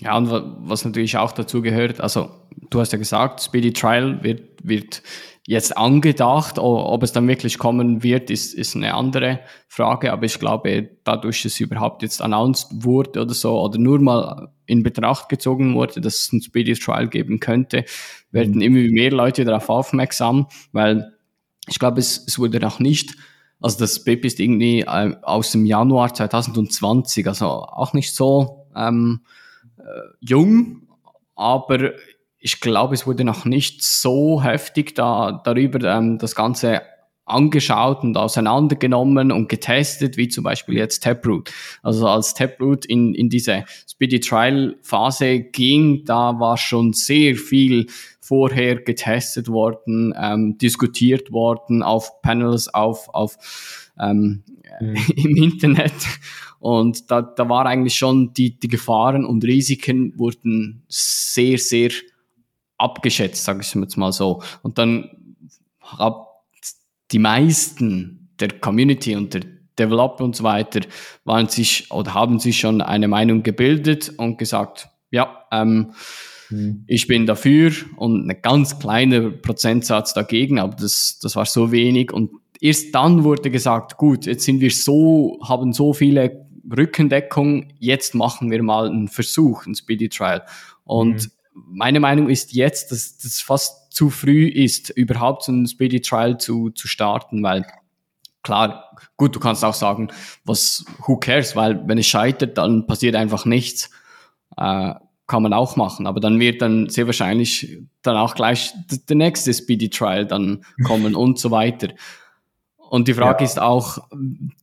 Ja, und was natürlich auch dazu gehört, also du hast ja gesagt, Speedy Trial wird, wird jetzt angedacht, ob es dann wirklich kommen wird, ist, ist eine andere Frage, aber ich glaube, dadurch, dass es überhaupt jetzt announced wurde oder so, oder nur mal in Betracht gezogen wurde, dass es ein Speedy Trial geben könnte, werden mhm. immer mehr Leute darauf aufmerksam, weil ich glaube, es, es wurde noch nicht also das BIP ist irgendwie äh, aus dem Januar 2020, also auch nicht so ähm, äh, jung, aber ich glaube, es wurde noch nicht so heftig da, darüber ähm, das Ganze angeschaut und auseinandergenommen und getestet, wie zum Beispiel jetzt Taproot. Also als Taproot in, in diese Speedy Trial Phase ging, da war schon sehr viel vorher getestet worden, ähm, diskutiert worden auf Panels, auf, auf ähm, mhm. (laughs) im Internet. Und da, da war eigentlich schon die, die Gefahren und Risiken wurden sehr, sehr abgeschätzt, sage ich jetzt mal so. Und dann hab die meisten der Community und der, Developer und so weiter waren sich oder haben sich schon eine Meinung gebildet und gesagt, ja, ähm, hm. ich bin dafür und ein ganz kleiner Prozentsatz dagegen, aber das, das war so wenig und erst dann wurde gesagt, gut, jetzt sind wir so, haben so viele Rückendeckung, jetzt machen wir mal einen Versuch, ein Speedy Trial. Und mhm. meine Meinung ist jetzt, dass das fast zu früh ist, überhaupt so ein Speedy Trial zu, zu starten, weil klar, gut, du kannst auch sagen, was, who cares, weil wenn es scheitert, dann passiert einfach nichts. Äh, kann man auch machen, aber dann wird dann sehr wahrscheinlich dann auch gleich der nächste Speedy Trial dann kommen und so weiter. Und die Frage ja. ist auch,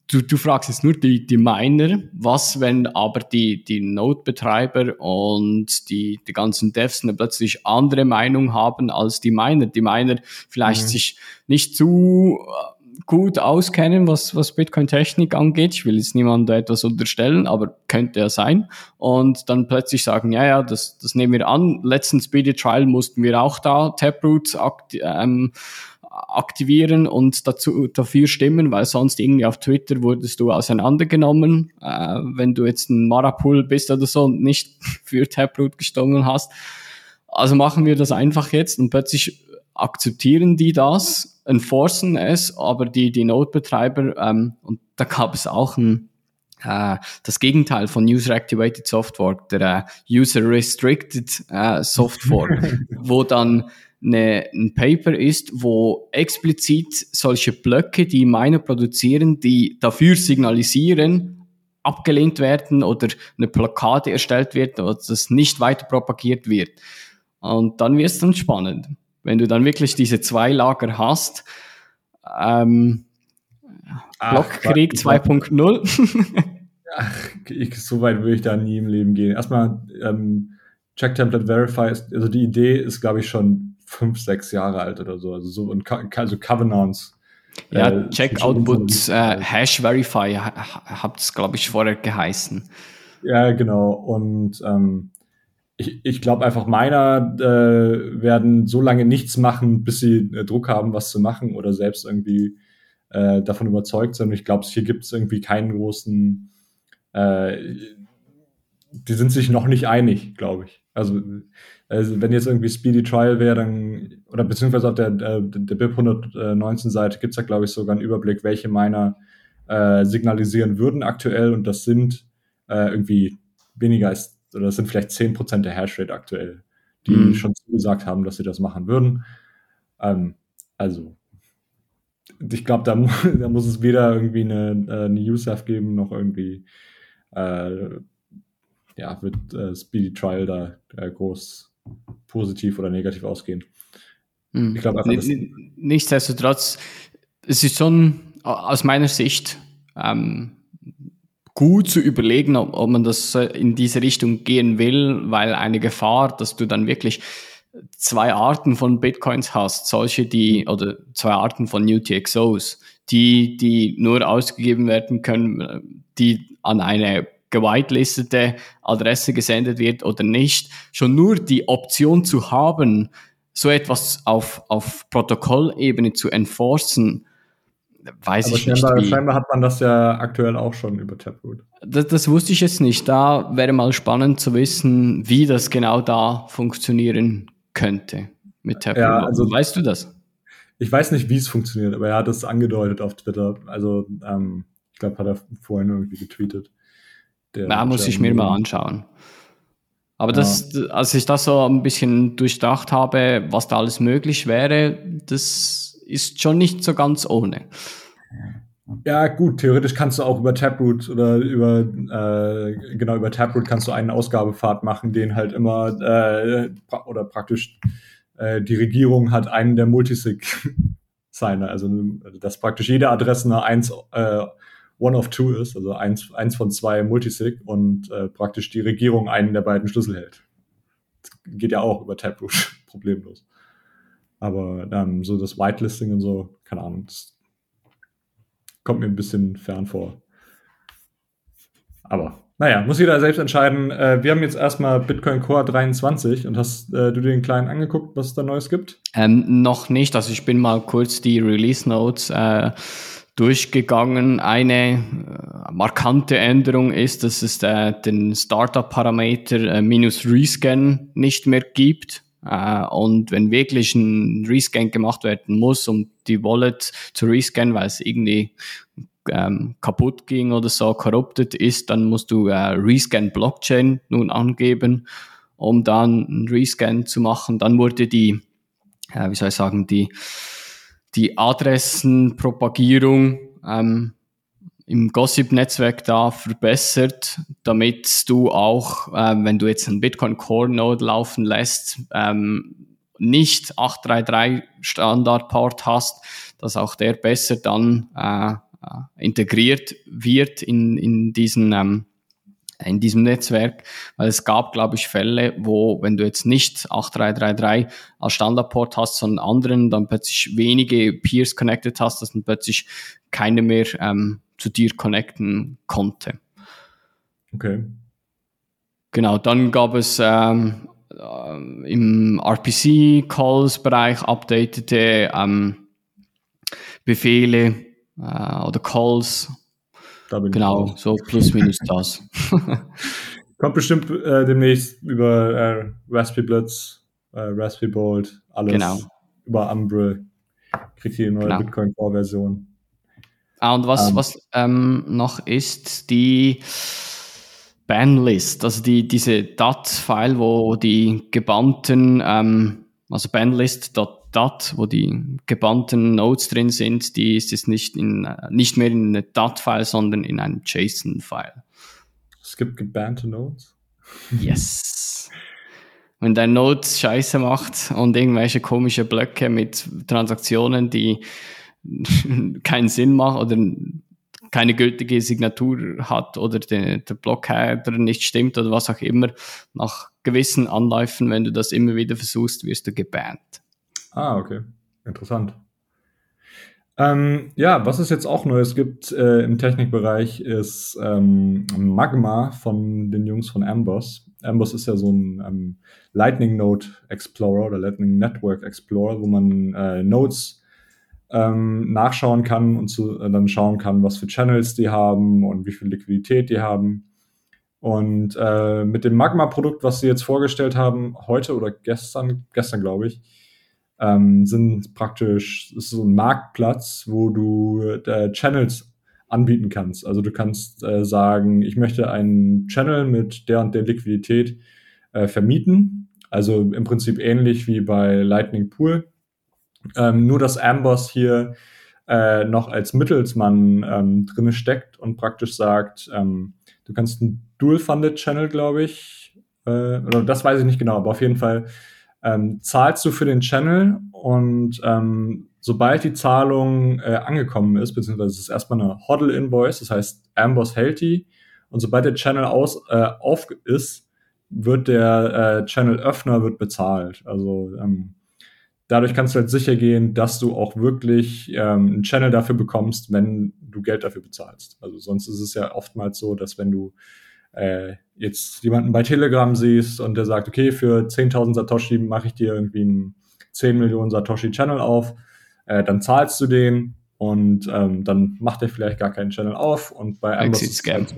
du, du fragst jetzt nur die, die Miner, was, wenn aber die, die Node-Betreiber und die, die ganzen Devs eine plötzlich andere Meinung haben als die Miner. Die Miner vielleicht mhm. sich nicht zu äh, gut auskennen, was, was Bitcoin-Technik angeht. Ich will jetzt niemandem etwas unterstellen, aber könnte ja sein. Und dann plötzlich sagen, ja, ja, das, das nehmen wir an. Letzten Speedy Trial mussten wir auch da Taproot ähm, aktivieren und dazu, dafür stimmen, weil sonst irgendwie auf Twitter wurdest du auseinandergenommen, äh, wenn du jetzt ein Marapul bist oder so und nicht (laughs) für Taproot gestimmt hast. Also machen wir das einfach jetzt und plötzlich akzeptieren die das, enforcen es, aber die, die Node-Betreiber, ähm, und da gab es auch ein, äh, das Gegenteil von User Activated Software, der äh, User Restricted äh, Software, (laughs) wo dann eine, ein Paper ist, wo explizit solche Blöcke, die Miner produzieren, die dafür signalisieren, abgelehnt werden oder eine Blockade erstellt wird oder das nicht weiter propagiert wird. Und dann wird es dann spannend. Wenn du dann wirklich diese zwei Lager hast, ähm, Blockkrieg 2.0. so weit würde ich da nie im Leben gehen. Erstmal, ähm, Check Template Verify ist, also die Idee ist, glaube ich, schon fünf, sechs Jahre alt oder so. Also so und also Covenants. Ja, äh, Check Output äh, Hash Verify habt es, glaube ich, vorher geheißen. Ja, genau. Und ähm, ich, ich glaube einfach, meiner äh, werden so lange nichts machen, bis sie äh, Druck haben, was zu machen oder selbst irgendwie äh, davon überzeugt sind. Ich glaube, hier gibt es irgendwie keinen großen, äh, die sind sich noch nicht einig, glaube ich. Also also wenn jetzt irgendwie Speedy Trial wäre, dann, oder beziehungsweise auf der, der, der BIP 119 Seite gibt es da, glaube ich, sogar einen Überblick, welche Miner äh, signalisieren würden aktuell und das sind äh, irgendwie weniger als, oder das sind vielleicht 10% der Hashrate aktuell, die mhm. schon zugesagt haben, dass sie das machen würden. Ähm, also, ich glaube, da, (laughs) da, muss es weder irgendwie eine, äh, eine USAF geben, noch irgendwie äh, ja, wird äh, Speedy Trial da äh, groß positiv oder negativ ausgehen. Mhm. Ich glaube einfach, Nichtsdestotrotz, es ist schon aus meiner Sicht ähm, gut zu überlegen, ob, ob man das in diese Richtung gehen will, weil eine Gefahr, dass du dann wirklich zwei Arten von Bitcoins hast, solche, die, oder zwei Arten von UTXOs, die, die nur ausgegeben werden können, die an eine gewitelistete Adresse gesendet wird oder nicht, schon nur die Option zu haben, so etwas auf, auf Protokollebene zu enforcen, weiß Aber ich scheinbar, nicht. Wie. Scheinbar hat man das ja aktuell auch schon über Taproot. Das, das wusste ich jetzt nicht. Da wäre mal spannend zu wissen, wie das genau da funktionieren könnte mit Taproot. Ja, also, weißt du das? Ich weiß nicht, wie es funktioniert, aber er hat es angedeutet auf Twitter. Also, ähm, ich glaube, hat er vorhin irgendwie getweetet. Da muss ich mir mal anschauen. Aber das, ja. als ich das so ein bisschen durchdacht habe, was da alles möglich wäre, das ist schon nicht so ganz ohne. Ja, gut, theoretisch kannst du auch über Taproot oder über, äh, genau, über Taproot kannst du einen Ausgabepfad machen, den halt immer, äh, pra oder praktisch äh, die Regierung hat einen der Multisig-Signer, (laughs) also dass praktisch jede Adresse eine 1 äh, One of Two ist, also eins, eins von zwei Multisig und äh, praktisch die Regierung einen der beiden Schlüssel hält. Das geht ja auch über Taproot (laughs) problemlos. Aber ähm, so das Whitelisting und so, keine Ahnung, das kommt mir ein bisschen fern vor. Aber naja, muss jeder selbst entscheiden. Äh, wir haben jetzt erstmal Bitcoin Core 23 und hast äh, du dir den kleinen angeguckt, was es da Neues gibt? Ähm, noch nicht. Also ich bin mal kurz die Release Notes äh, durchgegangen. Eine äh, markante Änderung ist, dass es äh, den Startup-Parameter äh, minus Rescan nicht mehr gibt. Äh, und wenn wirklich ein Rescan gemacht werden muss, um die Wallet zu rescannen, weil es irgendwie ähm, kaputt ging oder so corrupted ist, dann musst du äh, Rescan Blockchain nun angeben, um dann einen Rescan zu machen. Dann wurde die, äh, wie soll ich sagen, die die Adressenpropagierung ähm, im Gossip-Netzwerk da verbessert, damit du auch, ähm, wenn du jetzt einen Bitcoin Core Node laufen lässt, ähm, nicht 833 Standardport hast, dass auch der besser dann äh, äh, integriert wird in, in diesen ähm, in diesem Netzwerk, weil es gab, glaube ich, Fälle, wo, wenn du jetzt nicht 8333 als Standardport hast, sondern anderen, dann plötzlich wenige Peers connected hast, dass dann plötzlich keine mehr ähm, zu dir connecten konnte. Okay. Genau, dann gab es ähm, äh, im RPC-Calls-Bereich updatete ähm, Befehle äh, oder Calls, genau, so plus minus das. (laughs) Kommt bestimmt äh, demnächst über äh, Raspberry Blitz, äh, Raspberry Bolt, alles genau. über Umbre. Kriegt ihr eine neue genau. Bitcoin Core Version. Ah, und was, um, ähm. was ähm, noch ist, die Banlist, also die, diese DAT-File, wo die gebannten, ähm, also banlist.dat DAT, wo die gebannten Nodes drin sind, die ist es nicht, in, nicht mehr in einem DAT-File, sondern in einem JSON-File. Es gibt gebannte Nodes? Yes. Wenn dein Node Scheiße macht und irgendwelche komische Blöcke mit Transaktionen, die (laughs) keinen Sinn machen oder keine gültige Signatur hat oder der, der Blockheader nicht stimmt oder was auch immer, nach gewissen Anläufen, wenn du das immer wieder versuchst, wirst du gebannt. Ah, okay. Interessant. Ähm, ja, was es jetzt auch Neues gibt äh, im Technikbereich ist ähm, Magma von den Jungs von Amboss. Amboss ist ja so ein ähm, Lightning Node Explorer oder Lightning Network Explorer, wo man äh, Nodes ähm, nachschauen kann und zu, äh, dann schauen kann, was für Channels die haben und wie viel Liquidität die haben. Und äh, mit dem Magma-Produkt, was sie jetzt vorgestellt haben, heute oder gestern, gestern glaube ich, ähm, sind praktisch, ist so ein Marktplatz, wo du äh, Channels anbieten kannst. Also du kannst äh, sagen, ich möchte einen Channel mit der und der Liquidität äh, vermieten. Also im Prinzip ähnlich wie bei Lightning Pool. Ähm, nur dass Amboss hier äh, noch als Mittelsmann ähm, drin steckt und praktisch sagt, ähm, du kannst einen Dual-Funded Channel, glaube ich, äh, oder das weiß ich nicht genau, aber auf jeden Fall ähm, zahlst du für den Channel und ähm, sobald die Zahlung äh, angekommen ist, beziehungsweise es ist erstmal eine Hodl-Invoice, das heißt Amboss hält die und sobald der Channel aus, äh, auf ist, wird der äh, Channel-Öffner wird bezahlt. Also ähm, dadurch kannst du halt sicher gehen, dass du auch wirklich ähm, einen Channel dafür bekommst, wenn du Geld dafür bezahlst. Also sonst ist es ja oftmals so, dass wenn du äh, jetzt jemanden bei Telegram siehst und der sagt, okay, für 10.000 Satoshi mache ich dir irgendwie einen 10 Millionen Satoshi Channel auf, äh, dann zahlst du den und ähm, dann macht er vielleicht gar keinen Channel auf und bei Amazon Exit Scam. Halt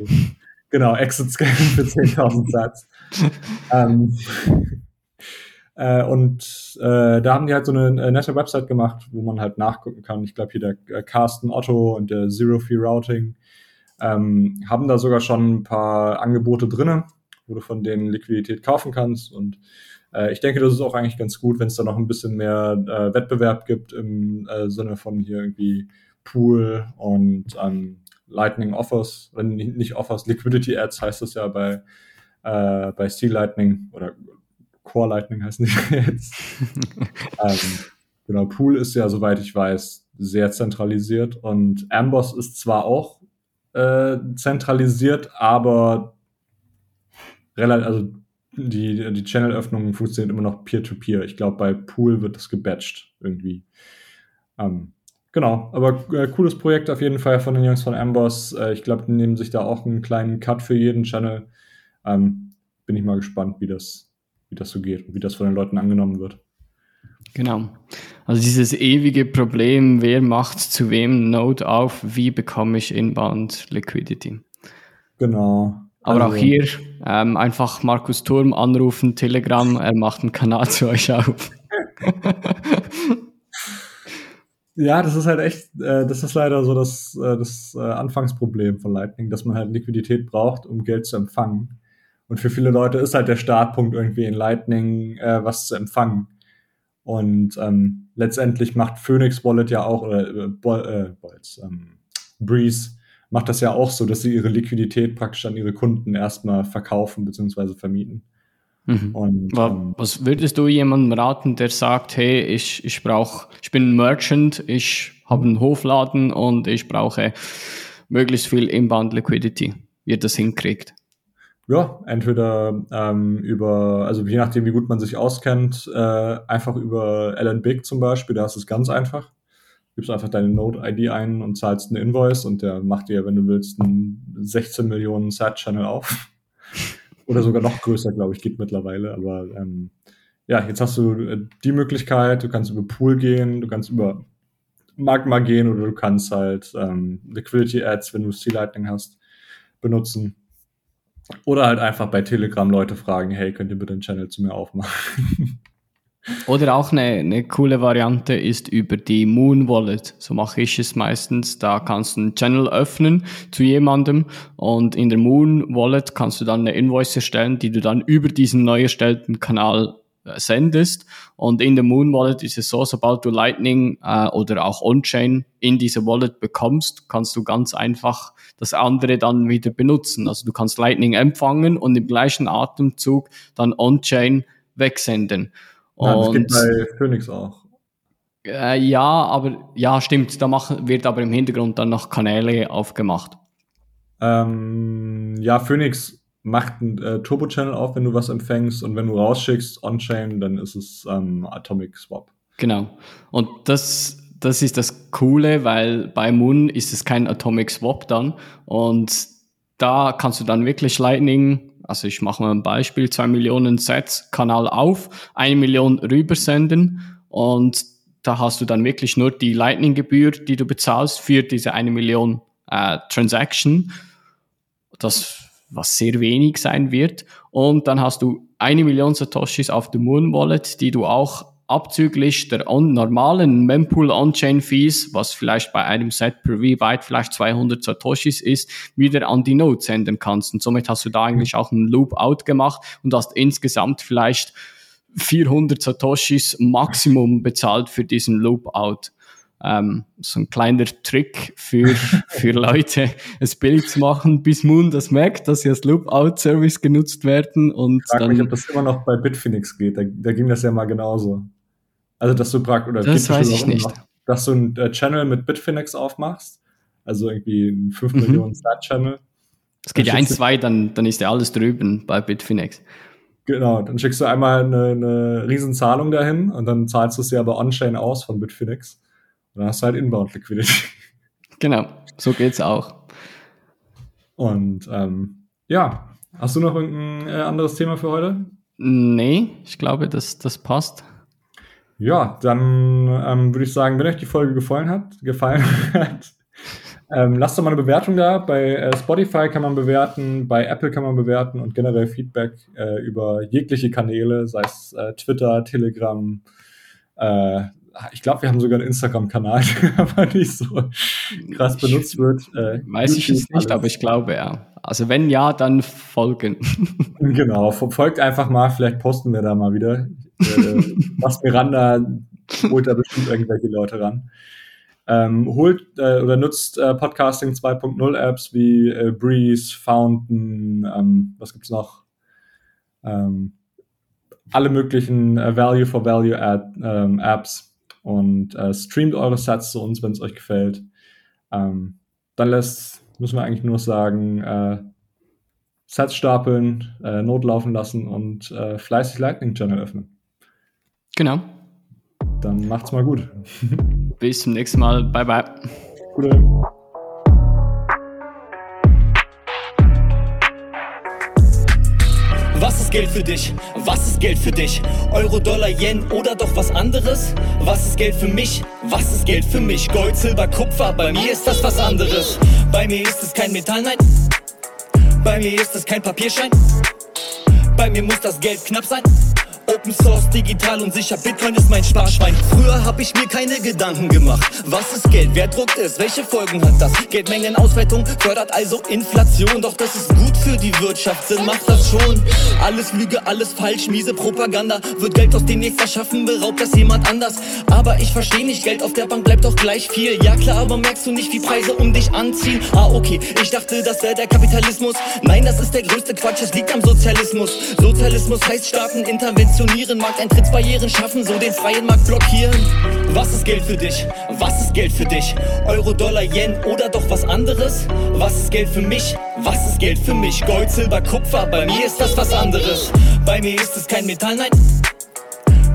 genau, Exit Scam für 10.000 Satz. (laughs) ähm, äh, und äh, da haben die halt so eine äh, nette Website gemacht, wo man halt nachgucken kann. Ich glaube, hier der äh, Carsten Otto und der Zero Fee Routing ähm, haben da sogar schon ein paar Angebote drinne, wo du von denen Liquidität kaufen kannst. Und äh, ich denke, das ist auch eigentlich ganz gut, wenn es da noch ein bisschen mehr äh, Wettbewerb gibt im äh, Sinne von hier irgendwie Pool und ähm, Lightning Offers, oder nicht Offers, Liquidity Ads heißt das ja bei, äh, bei Steel Lightning oder Core Lightning heißen die (laughs) jetzt. (laughs) ähm, genau, Pool ist ja, soweit ich weiß, sehr zentralisiert und Amboss ist zwar auch äh, zentralisiert, aber relativ, also die, die Channel-Öffnung funktioniert immer noch peer-to-peer. -peer. Ich glaube, bei Pool wird das gebatcht irgendwie. Ähm, genau, aber äh, cooles Projekt auf jeden Fall von den Jungs von Amboss. Äh, ich glaube, die nehmen sich da auch einen kleinen Cut für jeden Channel. Ähm, bin ich mal gespannt, wie das, wie das so geht und wie das von den Leuten angenommen wird. Genau. Also dieses ewige Problem, wer macht zu wem Node auf, wie bekomme ich Inbound Liquidity? Genau. Aber also, auch hier ähm, einfach Markus Turm anrufen, Telegram, er macht einen Kanal zu euch auf. (laughs) ja, das ist halt echt, äh, das ist leider so das, äh, das äh, Anfangsproblem von Lightning, dass man halt Liquidität braucht, um Geld zu empfangen. Und für viele Leute ist halt der Startpunkt irgendwie in Lightning äh, was zu empfangen. Und ähm, letztendlich macht Phoenix Wallet ja auch, oder äh, äh, ähm, Breeze macht das ja auch so, dass sie ihre Liquidität praktisch an ihre Kunden erstmal verkaufen bzw. vermieten. Mhm. Und, ähm, Was würdest du jemandem raten, der sagt, hey, ich, ich brauche, ich bin ein Merchant, ich habe einen Hofladen und ich brauche möglichst viel Inbound Liquidity, wie ihr das hinkriegt? Ja, entweder ähm, über, also je nachdem, wie gut man sich auskennt, äh, einfach über Alan Big zum Beispiel, da ist es ganz einfach gibst einfach deine Node-ID ein und zahlst einen Invoice und der macht dir, wenn du willst, einen 16 Millionen Set-Channel auf. (laughs) Oder sogar noch größer, glaube ich, geht mittlerweile. Aber ähm, ja, jetzt hast du äh, die Möglichkeit, du kannst über Pool gehen, du kannst über Magma gehen oder du kannst halt ähm, Liquidity Ads, wenn du C-Lightning hast, benutzen. Oder halt einfach bei Telegram Leute fragen, hey, könnt ihr bitte einen Channel zu mir aufmachen? (laughs) Oder auch eine, eine coole Variante ist über die Moon Wallet. So mache ich es meistens. Da kannst du einen Channel öffnen zu jemandem und in der Moon Wallet kannst du dann eine Invoice erstellen, die du dann über diesen neu erstellten Kanal sendest. Und in der Moon Wallet ist es so, sobald du Lightning äh, oder auch On-Chain in diese Wallet bekommst, kannst du ganz einfach das andere dann wieder benutzen. Also du kannst Lightning empfangen und im gleichen Atemzug dann On-Chain wegsenden. Ja, das geht bei Phoenix auch. Äh, ja, aber ja, stimmt. Da machen, wird aber im Hintergrund dann noch Kanäle aufgemacht. Ähm, ja, Phoenix macht einen äh, Turbo-Channel auf, wenn du was empfängst und wenn du rausschickst on-chain, dann ist es ähm, Atomic Swap. Genau. Und das, das ist das Coole, weil bei Moon ist es kein Atomic Swap dann und da kannst du dann wirklich Lightning also ich mache mal ein Beispiel, zwei Millionen Sets, Kanal auf, eine Million rübersenden und da hast du dann wirklich nur die Lightning-Gebühr, die du bezahlst für diese eine Million äh, Transaction, das was sehr wenig sein wird. Und dann hast du eine Million Satoshis auf dem Moon Wallet, die du auch abzüglich der normalen Mempool On-Chain Fees, was vielleicht bei einem Set per V-Byte vielleicht 200 Satoshis ist, wieder an die Node senden kannst. Und somit hast du da eigentlich auch einen Loop-Out gemacht und hast insgesamt vielleicht 400 Satoshis Maximum bezahlt für diesen Loop-Out. Ähm, so ein kleiner Trick für, (laughs) für Leute, es billig zu machen, bis Moon das merkt, dass sie als Loop-Out-Service genutzt werden. Und ich frage dann, mich, ob das immer noch bei Bitfinex geht. Da, da ging das ja mal genauso. Also, dass du praktisch, oder das weiß ich nicht. Noch, dass du einen äh, Channel mit Bitfinex aufmachst, also irgendwie ein 5 mhm. Millionen Start-Channel. Es geht ja 1, 2, dann, dann ist ja alles drüben bei Bitfinex. Genau, dann schickst du einmal eine, eine Riesenzahlung dahin und dann zahlst du sie aber on-chain aus von Bitfinex. Und dann hast du halt Inbound Liquidity. Genau, so geht's auch. Und ähm, ja, hast du noch irgendein äh, anderes Thema für heute? Nee, ich glaube, das, das passt. Ja, dann ähm, würde ich sagen, wenn euch die Folge gefallen hat, gefallen (laughs) hat, ähm, lasst doch mal eine Bewertung da. Bei äh, Spotify kann man bewerten, bei Apple kann man bewerten und generell Feedback äh, über jegliche Kanäle, sei es äh, Twitter, Telegram. Äh, ich glaube, wir haben sogar einen Instagram-Kanal, (laughs) der aber nicht so krass benutzt wird. Äh, Weiß ich es nicht, aber ich glaube ja. Also wenn ja, dann folgen. (laughs) genau, folgt einfach mal, vielleicht posten wir da mal wieder äh, (laughs) was Miranda holt da bestimmt irgendwelche Leute ran. Ähm, holt äh, oder nutzt äh, Podcasting 2.0 Apps wie äh, Breeze, Fountain, ähm, was gibt's noch? Ähm, alle möglichen äh, Value for Value Ad, ähm, Apps und äh, streamt eure Sets zu uns, wenn es euch gefällt. Ähm, dann lässt, müssen wir eigentlich nur sagen, äh, Sets stapeln, äh, Not laufen lassen und äh, fleißig Lightning Channel öffnen. Genau. Dann macht's mal gut. (laughs) Bis zum nächsten Mal. Bye, bye. Gute. Geld für dich? Was ist Geld für dich? Euro, Dollar, Yen oder doch was anderes? Was ist Geld für mich? Was ist Geld für mich? Gold, Silber, Kupfer, bei mir ist das was anderes. Bei mir ist es kein Metall, nein. Bei mir ist es kein Papierschein. Bei mir muss das Geld knapp sein. Open Source, digital und sicher, Bitcoin ist mein Sparschwein. Früher hab ich mir keine Gedanken gemacht. Was ist Geld? Wer druckt es? Welche Folgen hat das? Geldmengenausweitung fördert also Inflation. Doch das ist gut für die Wirtschaft, Sinn macht das schon. Alles Lüge, alles falsch, miese Propaganda. Wird Geld aus dem nichts erschaffen, beraubt das jemand anders. Aber ich versteh nicht, Geld auf der Bank bleibt doch gleich viel. Ja klar, aber merkst du nicht, wie Preise um dich anziehen? Ah, okay, ich dachte, das wäre der Kapitalismus. Nein, das ist der größte Quatsch, es liegt am Sozialismus. Sozialismus heißt Staatenintervention funktionieren, Markteintrittsbarrieren schaffen, so den freien Markt blockieren. Was ist Geld für dich? Was ist Geld für dich? Euro, Dollar, Yen oder doch was anderes? Was ist Geld für mich? Was ist Geld für mich? Gold, Silber, Kupfer, bei mir ist das was anderes. Bei mir ist es kein Metall, nein.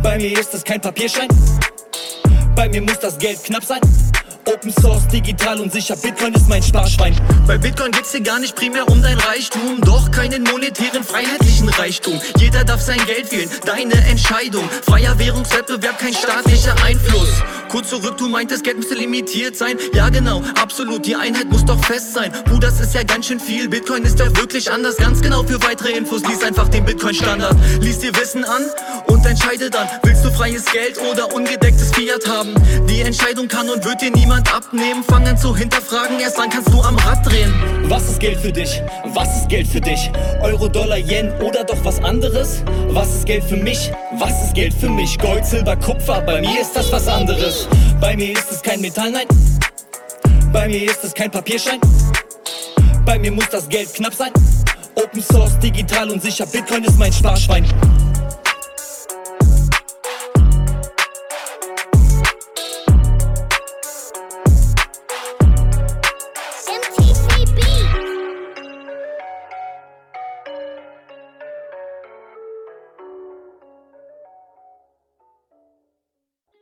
Bei mir ist es kein Papierschein. Bei mir muss das Geld knapp sein. Open Source, digital und sicher, Bitcoin ist mein Sparschwein. Bei Bitcoin geht's dir gar nicht primär um dein Reichtum, doch keinen monetären, freiheitlichen Reichtum. Jeder darf sein Geld wählen, deine Entscheidung. Freier Währungswettbewerb, kein staatlicher Einfluss. Kurz zurück, du meintest, Geld müsste limitiert sein. Ja, genau, absolut, die Einheit muss doch fest sein. Puh, das ist ja ganz schön viel. Bitcoin ist ja wirklich anders. Ganz genau für weitere Infos, lies einfach den Bitcoin-Standard. Lies dir Wissen an und entscheide dann, willst du freies Geld oder ungedecktes Fiat haben? Die Entscheidung kann und wird dir niemand abnehmen. Fang an zu hinterfragen, erst dann kannst du am Rad drehen. Was ist Geld für dich? Was ist Geld für dich? Euro, Dollar, Yen oder doch was anderes? Was ist Geld für mich? Was ist Geld für mich? Gold, Silber, Kupfer, bei mir ist das was anderes. Bei mir ist es kein Metall, nein. Bei mir ist es kein Papierschein. Bei mir muss das Geld knapp sein. Open Source, digital und sicher, Bitcoin ist mein Sparschwein.